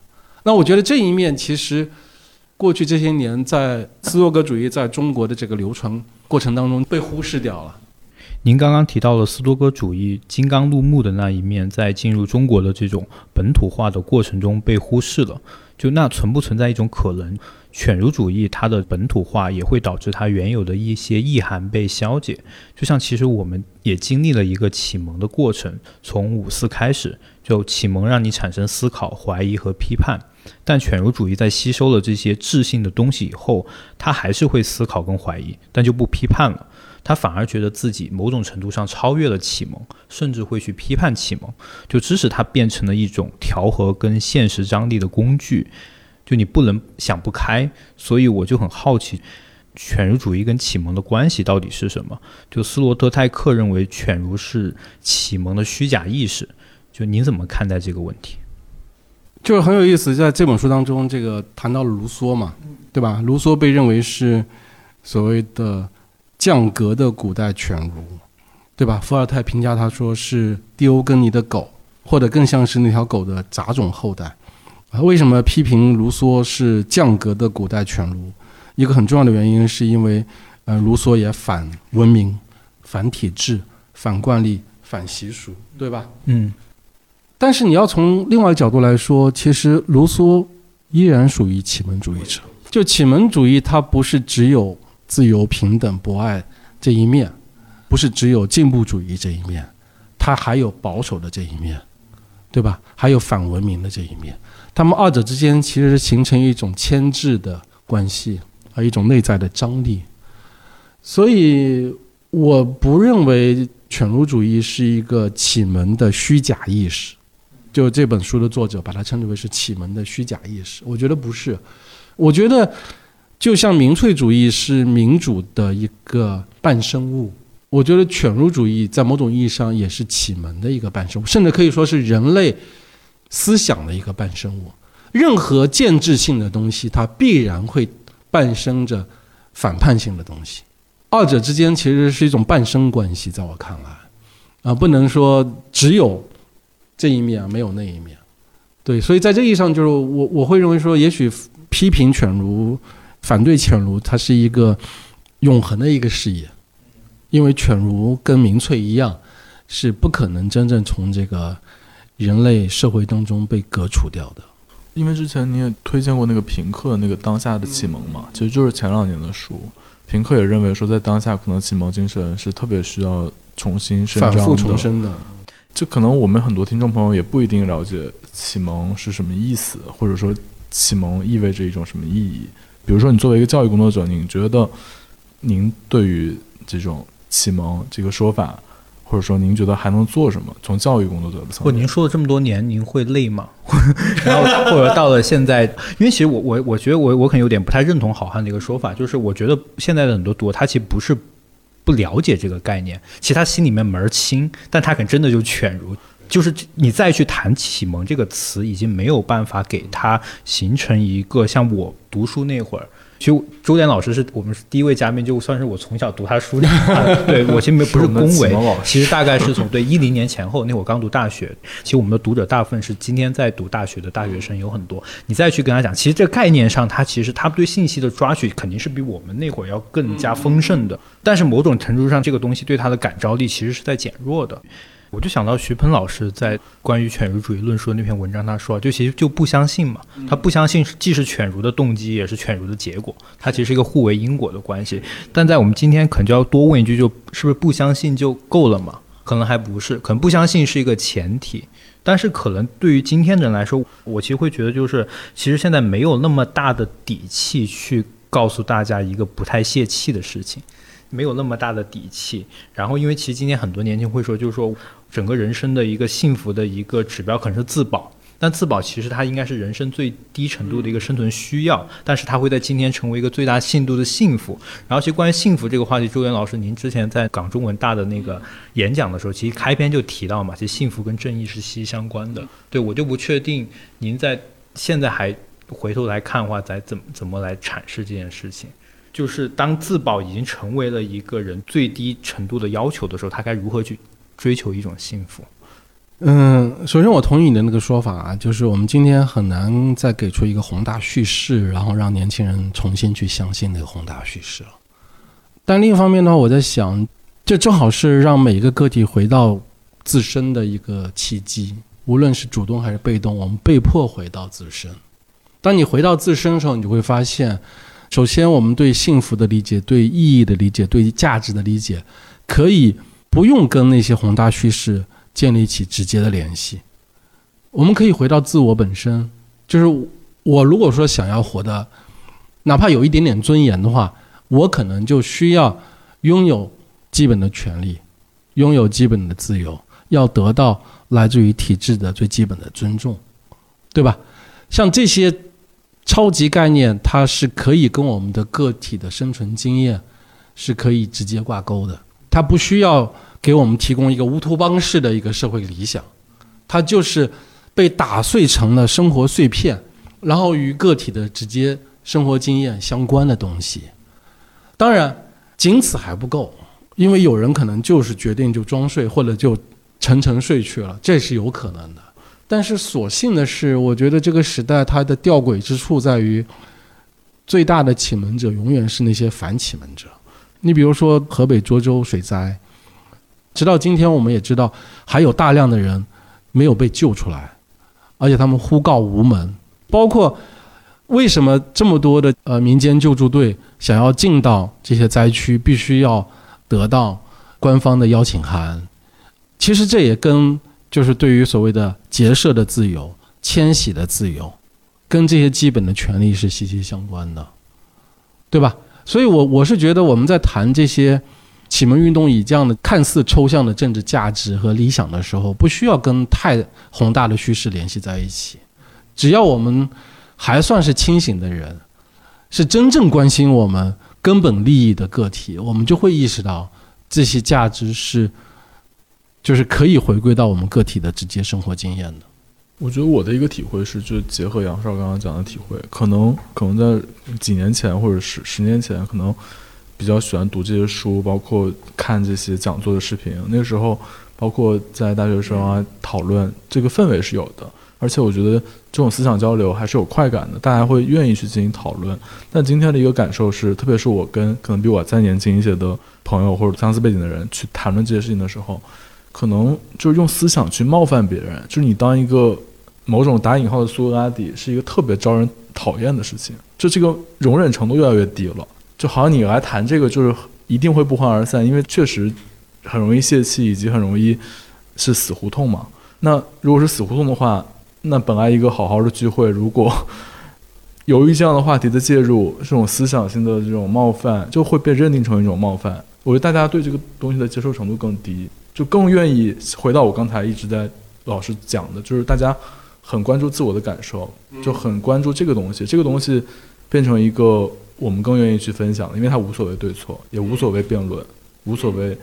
[SPEAKER 1] 那我觉得这一面其实。过去这些年，在斯多葛主义在中国的这个流传过程当中被忽视掉了。
[SPEAKER 2] 您刚刚提到了斯多葛主义金刚入目的那一面，在进入中国的这种本土化的过程中被忽视了。就那存不存在一种可能，犬儒主义它的本土化也会导致它原有的一些意涵被消解？就像其实我们也经历了一个启蒙的过程，从五四开始，就启蒙让你产生思考、怀疑和批判。但犬儒主义在吸收了这些智性的东西以后，他还是会思考跟怀疑，但就不批判了。他反而觉得自己某种程度上超越了启蒙，甚至会去批判启蒙。就知识它变成了一种调和跟现实张力的工具，就你不能想不开。所以我就很好奇，犬儒主义跟启蒙的关系到底是什么？就斯罗特泰克认为犬儒是启蒙的虚假意识，就你怎么看待这个问题？
[SPEAKER 1] 就是很有意思，在这本书当中，这个谈到了卢梭嘛，对吧？卢梭被认为是所谓的降格的古代犬儒，对吧？伏尔泰评价他说是蒂欧根尼的狗，或者更像是那条狗的杂种后代。为什么批评卢梭是降格的古代犬儒？一个很重要的原因是因为，呃，卢梭也反文明、反体制、反惯例、反习俗，对吧？
[SPEAKER 2] 嗯。
[SPEAKER 1] 但是你要从另外角度来说，其实卢梭依然属于启蒙主义者。就启蒙主义，它不是只有自由、平等、博爱这一面，不是只有进步主义这一面，它还有保守的这一面，对吧？还有反文明的这一面。他们二者之间其实是形成一种牵制的关系，和一种内在的张力。所以，我不认为。犬儒主义是一个启蒙的虚假意识，就这本书的作者把它称之为是启蒙的虚假意识。我觉得不是，我觉得就像民粹主义是民主的一个半生物，我觉得犬儒主义在某种意义上也是启蒙的一个半生物，甚至可以说是人类思想的一个半生物。任何建制性的东西，它必然会伴生着反叛性的东西。二者之间其实是一种伴生关系，在我看来，啊，不能说只有这一面没有那一面，对，所以在这意义上，就是我我会认为说，也许批评犬儒、反对犬儒，它是一个永恒的一个事业，因为犬儒跟民粹一样，是不可能真正从这个人类社会当中被革除掉的。
[SPEAKER 3] 因为之前你也推荐过那个平克那个当下的启蒙嘛，其实就是前两年的书。平克也认为说，在当下可能启蒙精神是特别需要重新生
[SPEAKER 1] 反复
[SPEAKER 3] 长。
[SPEAKER 1] 重生的，
[SPEAKER 3] 就可能我们很多听众朋友也不一定了解启蒙是什么意思，或者说启蒙意味着一种什么意义。比如说，你作为一个教育工作者，您觉得您对于这种启蒙这个说法，或者说您觉得还能做什么？从教育工作者的层
[SPEAKER 2] 不，
[SPEAKER 3] 面，
[SPEAKER 2] 您说了这么多年，您会累吗？然后或者到了现在，因为其实我我我觉得我我可能有点不太认同好汉的一个说法，就是我觉得现在的很多读它其实不是不了解这个概念，其实他心里面门儿清，但他可能真的就犬儒。就是你再去谈启蒙这个词，已经没有办法给他形成一个像我读书那会儿，其实周濂老师是我们第一位嘉宾，就算是我从小读他书的，对我其实没不是恭维其实大概是从对一零年前后那会儿刚读大学，其实我们的读者大部分是今天在读大学的大学生有很多，你再去跟他讲，其实这概念上，他其实他对信息的抓取肯定是比我们那会儿要更加丰盛的，但是某种程度上，这个东西对他的感召力其实是在减弱的。我就想到徐鹏老师在关于犬儒主义论述的那篇文章，他说就其实就不相信嘛，他不相信既是犬儒的动机，也是犬儒的结果，它其实是一个互为因果的关系。但在我们今天可能就要多问一句，就是不是不相信就够了嘛？可能还不是，可能不相信是一个前提。但是可能对于今天的人来说，我其实会觉得就是，其实现在没有那么大的底气去告诉大家一个不太泄气的事情。没有那么大的底气，然后因为其实今天很多年轻人会说，就是说整个人生的一个幸福的一个指标可能是自保，但自保其实它应该是人生最低程度的一个生存需要，但是它会在今天成为一个最大限度的幸福。然后其实关于幸福这个话题，周元老师您之前在港中文大的那个演讲的时候，其实开篇就提到嘛，其实幸福跟正义是息息相关的。对我就不确定您在现在还回头来看的话，再怎么怎么来阐释这件事情。就是当自保已经成为了一个人最低程度的要求的时候，他该如何去追求一种幸福？
[SPEAKER 1] 嗯，首先我同意你的那个说法啊，就是我们今天很难再给出一个宏大叙事，然后让年轻人重新去相信那个宏大叙事了。但另一方面的话，我在想，这正好是让每一个个体回到自身的一个契机，无论是主动还是被动，我们被迫回到自身。当你回到自身的时候，你就会发现。首先，我们对幸福的理解、对意义的理解、对价值的理解，可以不用跟那些宏大叙事建立起直接的联系。我们可以回到自我本身，就是我如果说想要活得哪怕有一点点尊严的话，我可能就需要拥有基本的权利，拥有基本的自由，要得到来自于体制的最基本的尊重，对吧？像这些。超级概念，它是可以跟我们的个体的生存经验是可以直接挂钩的。它不需要给我们提供一个乌托邦式的一个社会理想，它就是被打碎成了生活碎片，然后与个体的直接生活经验相关的东西。当然，仅此还不够，因为有人可能就是决定就装睡，或者就沉沉睡去了，这是有可能的。但是所幸的是，我觉得这个时代它的吊诡之处在于，最大的启蒙者永远是那些反启蒙者。你比如说河北涿州水灾，直到今天我们也知道还有大量的人没有被救出来，而且他们呼告无门。包括为什么这么多的呃民间救助队想要进到这些灾区，必须要得到官方的邀请函。其实这也跟就是对于所谓的结社的自由、迁徙的自由，跟这些基本的权利是息息相关的，对吧？所以，我我是觉得我们在谈这些启蒙运动以这样的看似抽象的政治价值和理想的时候，不需要跟太宏大的叙事联系在一起。只要我们还算是清醒的人，是真正关心我们根本利益的个体，我们就会意识到这些价值是，就是可以回归到我们个体的直接生活经验的。
[SPEAKER 3] 我觉得我的一个体会是，就结合杨少刚刚讲的体会，可能可能在几年前或者十十年前，可能比较喜欢读这些书，包括看这些讲座的视频。那个时候，包括在大学生啊讨论，这个氛围是有的。而且我觉得这种思想交流还是有快感的，大家会愿意去进行讨论。但今天的一个感受是，特别是我跟可能比我再年轻一些的朋友或者相似背景的人去谈论这些事情的时候。可能就是用思想去冒犯别人，就是你当一个某种打引号的苏格拉底，是一个特别招人讨厌的事情。就这个容忍程度越来越低了，就好像你来谈这个，就是一定会不欢而散，因为确实很容易泄气，以及很容易是死胡同嘛。那如果是死胡同的话，那本来一个好好的聚会，如果由于这样的话题的介入，这种思想性的这种冒犯，就会被认定成一种冒犯。我觉得大家对这个东西的接受程度更低。就更愿意回到我刚才一直在老师讲的，就是大家很关注自我的感受，就很关注这个东西。这个东西变成一个我们更愿意去分享的，因为它无所谓对错，也无所谓辩论，无所谓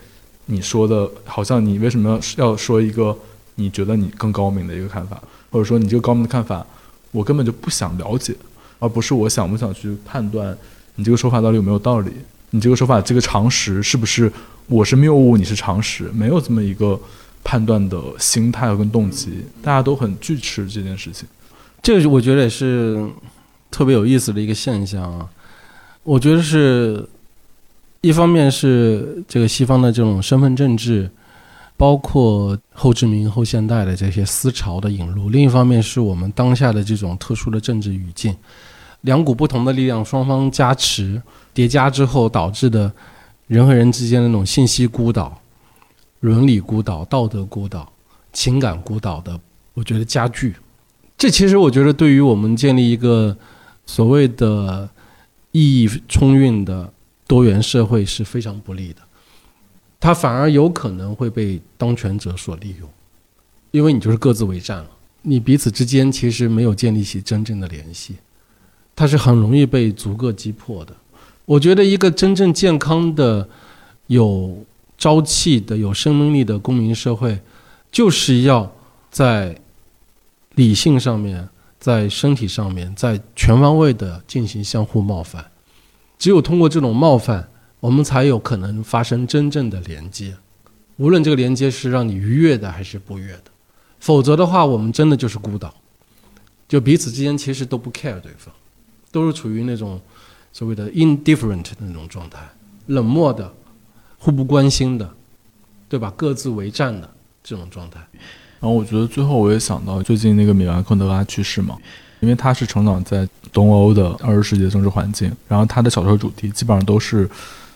[SPEAKER 3] 你说的，好像你为什么要要说一个你觉得你更高明的一个看法，或者说你这个高明的看法，我根本就不想了解，而不是我想不想去判断你这个说法到底有没有道理，你这个说法这个常识是不是。我是谬误，你是常识，没有这么一个判断的心态跟动机，大家都很拒斥这件事情。
[SPEAKER 1] 这个我觉得也是特别有意思的一个现象啊。我觉得是一方面是这个西方的这种身份政治，包括后殖民、后现代的这些思潮的引入；另一方面是我们当下的这种特殊的政治语境，两股不同的力量双方加持叠加之后导致的。人和人之间的那种信息孤岛、伦理孤岛、道德孤岛、情感孤岛的，我觉得加剧。这其实我觉得对于我们建立一个所谓的意义充裕的多元社会是非常不利的。它反而有可能会被当权者所利用，因为你就是各自为战了，你彼此之间其实没有建立起真正的联系，它是很容易被逐个击破的。我觉得一个真正健康的、有朝气的、有生命力的公民社会，就是要在理性上面、在身体上面、在全方位的进行相互冒犯。只有通过这种冒犯，我们才有可能发生真正的连接。无论这个连接是让你愉悦的还是不悦的，否则的话，我们真的就是孤岛，就彼此之间其实都不 care 对方，都是处于那种。所谓的 indifferent 的那种状态，冷漠的、互不关心的，对吧？各自为战的这种状态。
[SPEAKER 3] 然后我觉得最后我也想到，最近那个米兰昆德拉去世嘛，因为他是成长在东欧的二十世纪的政治环境，然后他的小说主题基本上都是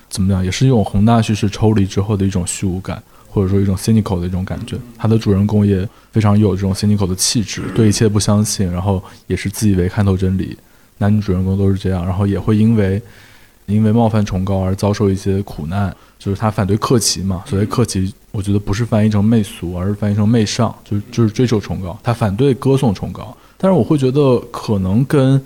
[SPEAKER 3] 怎么样，也是用宏大叙事抽离之后的一种虚无感，或者说一种 cynical 的一种感觉。他的主人公也非常有这种 cynical 的气质，对一切不相信，然后也是自以为看透真理。男女主人公都是这样，然后也会因为因为冒犯崇高而遭受一些苦难。就是他反对克奇嘛，所谓克奇，我觉得不是翻译成媚俗，而是翻译成媚上，就是就是追求崇高。他反对歌颂崇高，但是我会觉得可能跟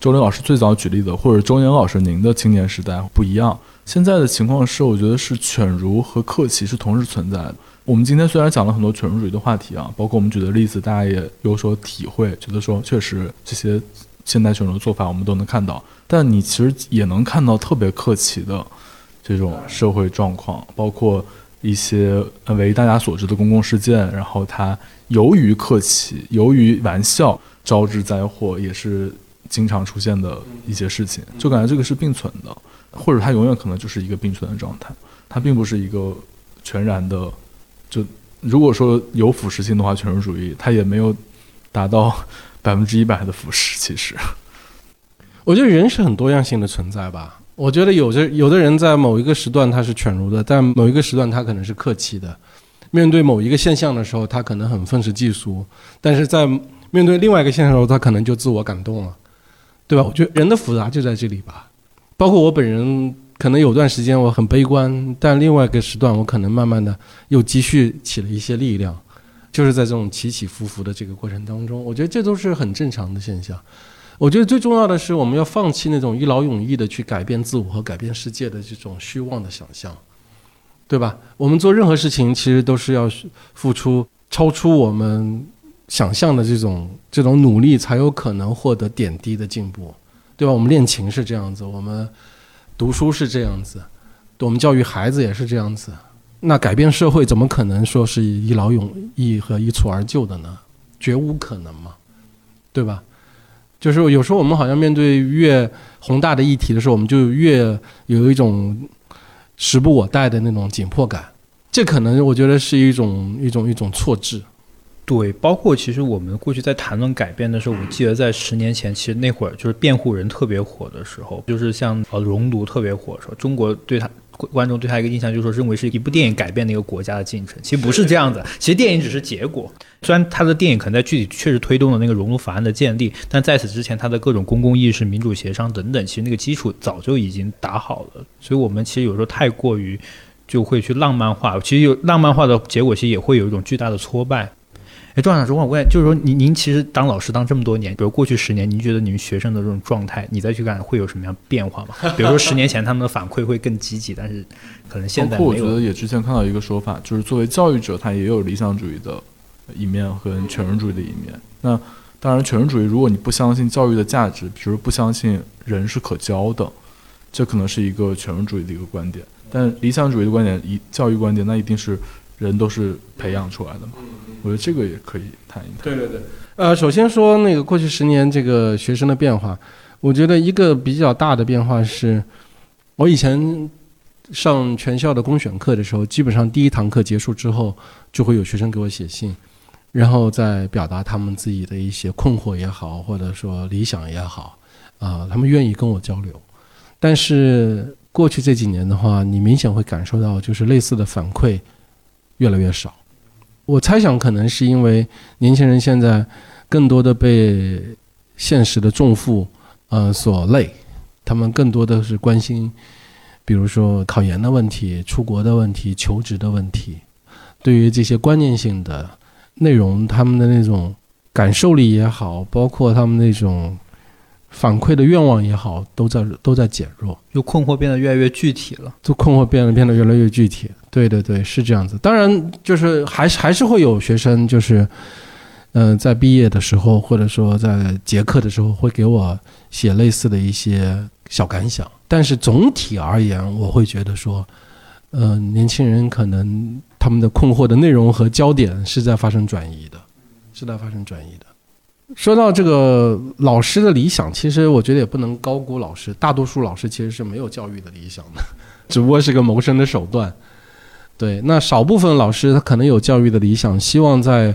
[SPEAKER 3] 周林老师最早举例的，或者周岩老师您的青年时代不一样。现在的情况是，我觉得是犬儒和克奇是同时存在的。我们今天虽然讲了很多犬儒主义的话题啊，包括我们举的例子，大家也有所体会，觉得说确实这些。现代犬儒的做法，我们都能看到，但你其实也能看到特别客气的这种社会状况，包括一些为大家所知的公共事件，然后它由于客气，由于玩笑招致灾祸，也是经常出现的一些事情，就感觉这个是并存的，或者它永远可能就是一个并存的状态，它并不是一个全然的，就如果说有腐蚀性的话，犬儒主义它也没有达到。百分之一百的腐蚀，其实，
[SPEAKER 1] 我觉得人是很多样性的存在吧。我觉得有的有的人在某一个时段他是犬儒的，但某一个时段他可能是客气的。面对某一个现象的时候，他可能很愤世嫉俗；但是在面对另外一个现象的时候，他可能就自我感动了，对吧？我觉得人的复杂就在这里吧。包括我本人可能有段时间我很悲观，但另外一个时段我可能慢慢的又积蓄起了一些力量，就是在这种起起伏伏的这个过程当中，我觉得这都是很正常的现象。我觉得最重要的是，我们要放弃那种一劳永逸的去改变自我和改变世界的这种虚妄的想象，对吧？我们做任何事情，其实都是要付出超出我们想象的这种这种努力，才有可能获得点滴的进步，对吧？我们练琴是这样子，我们读书是这样子，我们教育孩子也是这样子。那改变社会，怎么可能说是一劳永逸和一蹴而就的呢？绝无可能嘛，对吧？就是有时候我们好像面对越宏大的议题的时候，我们就越有一种时不我待的那种紧迫感。这可能我觉得是一种一种一种错置。
[SPEAKER 2] 对，包括其实我们过去在谈论改变的时候，我记得在十年前，其实那会儿就是辩护人特别火的时候，就是像呃熔炉特别火的时候，中国对他观众对他一个印象就是说，认为是一部电影改变了一个国家的进程。其实不是这样子，其实电影只是结果。虽然他的电影可能在具体确实推动了那个熔炉法案的建立，但在此之前，他的各种公共意识、民主协商等等，其实那个基础早就已经打好了。所以我们其实有时候太过于就会去浪漫化，其实有浪漫化的结果，其实也会有一种巨大的挫败。哎，庄长，我问，就是说，您您其实当老师当这么多年，比如过去十年，您觉得你们学生的这种状态，你再去看会有什么样变化吗？比如说十年前他们的反馈会更积极，但是可能现在包括
[SPEAKER 3] 我觉得也之前看到一个说法，就是作为教育者，他也有理想主义的一面和全人主义的一面。那当然，全人主义，如果你不相信教育的价值，比如不相信人是可教的，这可能是一个全人主义的一个观点。但理想主义的观点，一教育观点，那一定是人都是培养出来的嘛。我觉得这个也可以谈一谈。
[SPEAKER 1] 对对对，呃，首先说那个过去十年这个学生的变化，我觉得一个比较大的变化是，我以前上全校的公选课的时候，基本上第一堂课结束之后，就会有学生给我写信，然后再表达他们自己的一些困惑也好，或者说理想也好，啊，他们愿意跟我交流。但是过去这几年的话，你明显会感受到，就是类似的反馈越来越少。我猜想，可能是因为年轻人现在更多的被现实的重负呃所累，他们更多的是关心，比如说考研的问题、出国的问题、求职的问题。对于这些观念性的内容，他们的那种感受力也好，包括他们那种。反馈的愿望也好，都在都在减弱，
[SPEAKER 2] 就困惑变得越来越具体了。
[SPEAKER 1] 就困惑变得变得越来越具体。对对对，是这样子。当然，就是还是还是会有学生，就是嗯，在毕业的时候，或者说在结课的时候，会给我写类似的一些小感想。但是总体而言，我会觉得说，嗯，年轻人可能他们的困惑的内容和焦点是在发生转移的，是在发生转移的。说到这个老师的理想，其实我觉得也不能高估老师。大多数老师其实是没有教育的理想的，只不过是个谋生的手段。对，那少部分老师他可能有教育的理想，希望在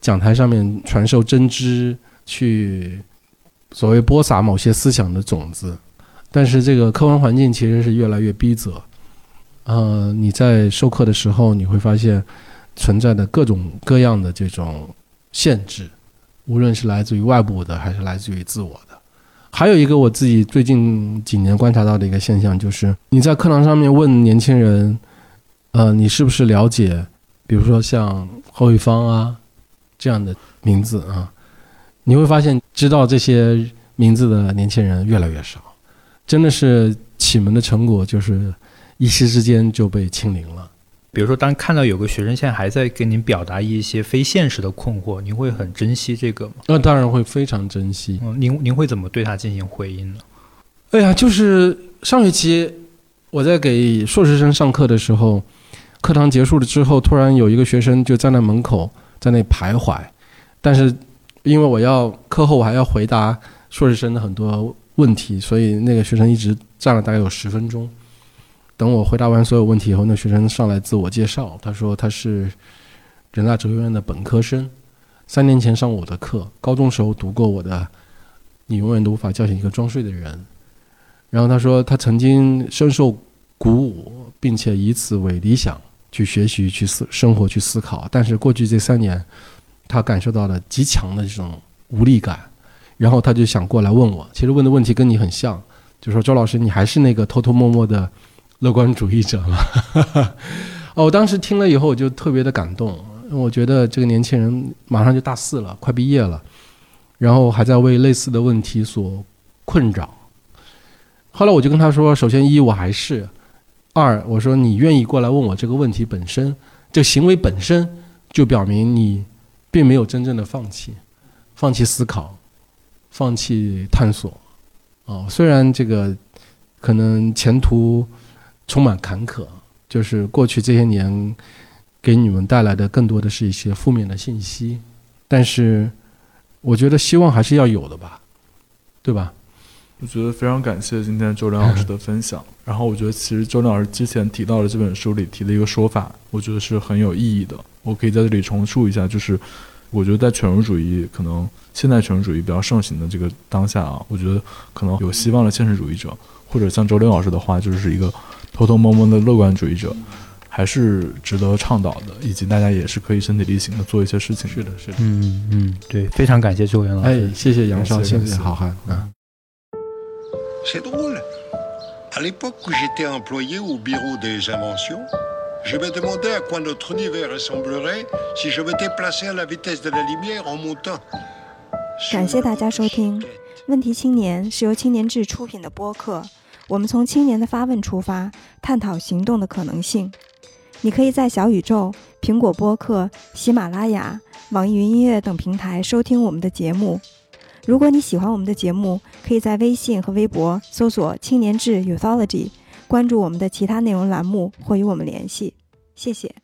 [SPEAKER 1] 讲台上面传授真知，去所谓播撒某些思想的种子。但是这个客观环境其实是越来越逼仄。呃，你在授课的时候，你会发现存在的各种各样的这种限制。无论是来自于外部的，还是来自于自我的，还有一个我自己最近几年观察到的一个现象，就是你在课堂上面问年轻人，呃，你是不是了解，比如说像侯玉芳啊这样的名字啊，你会发现知道这些名字的年轻人越来越少，真的是启蒙的成果，就是一时之间就被清零了。
[SPEAKER 2] 比如说，当看到有个学生现在还在跟您表达一些非现实的困惑，您会很珍惜这个吗？
[SPEAKER 1] 那当然会非常珍惜。
[SPEAKER 2] 嗯，您您会怎么对他进行回应呢？
[SPEAKER 1] 哎呀，就是上学期我在给硕士生上课的时候，课堂结束了之后，突然有一个学生就站在门口在那徘徊，但是因为我要课后我还要回答硕士生的很多问题，所以那个学生一直站了大概有十分钟。等我回答完所有问题以后，那学生上来自我介绍，他说他是人大哲学院的本科生，三年前上我的课，高中时候读过我的《你永远都无法叫醒一个装睡的人》，然后他说他曾经深受鼓舞，并且以此为理想去学习、去思生活、去思考，但是过去这三年，他感受到了极强的这种无力感，然后他就想过来问我，其实问的问题跟你很像。就说周老师，你还是那个偷偷摸摸的乐观主义者吗？哦，我当时听了以后，我就特别的感动。我觉得这个年轻人马上就大四了，快毕业了，然后还在为类似的问题所困扰。后来我就跟他说：首先一，我还是；二，我说你愿意过来问我这个问题本身，这行为本身就表明你并没有真正的放弃，放弃思考，放弃探索。哦，虽然这个可能前途充满坎坷，就是过去这些年给你们带来的更多的是一些负面的信息，但是我觉得希望还是要有的吧，对吧？
[SPEAKER 3] 我觉得非常感谢今天周良老师的分享。然后我觉得其实周良老师之前提到的这本书里提的一个说法，我觉得是很有意义的。我可以在这里重述一下，就是我觉得在犬儒主义可能。现代犬儒主义比较盛行的这个当下啊，我觉得可能有希望的现实主义者，或者像周林老师的话，就是一个偷偷摸摸的乐观主义者，还是值得倡导的，以及大家也是可以身体力行的做一些事情。
[SPEAKER 1] 是的，是的，
[SPEAKER 2] 嗯嗯，对，非常感谢周元老师，
[SPEAKER 1] 哎，谢谢杨少，谢谢好汉啊。
[SPEAKER 4] C'est drôle. À l'époque où j'étais employé au bureau des inventions, je me demandais à quoi notre univers ressemblerait si je m'étais placé à la vitesse de la lumière en montant.
[SPEAKER 5] 感谢大家收听《问题青年》，是由青年志出品的播客。我们从青年的发问出发，探讨行动的可能性。你可以在小宇宙、苹果播客、喜马拉雅、网易云音乐等平台收听我们的节目。如果你喜欢我们的节目，可以在微信和微博搜索“青年志 Youthology”，关注我们的其他内容栏目或与我们联系。谢谢。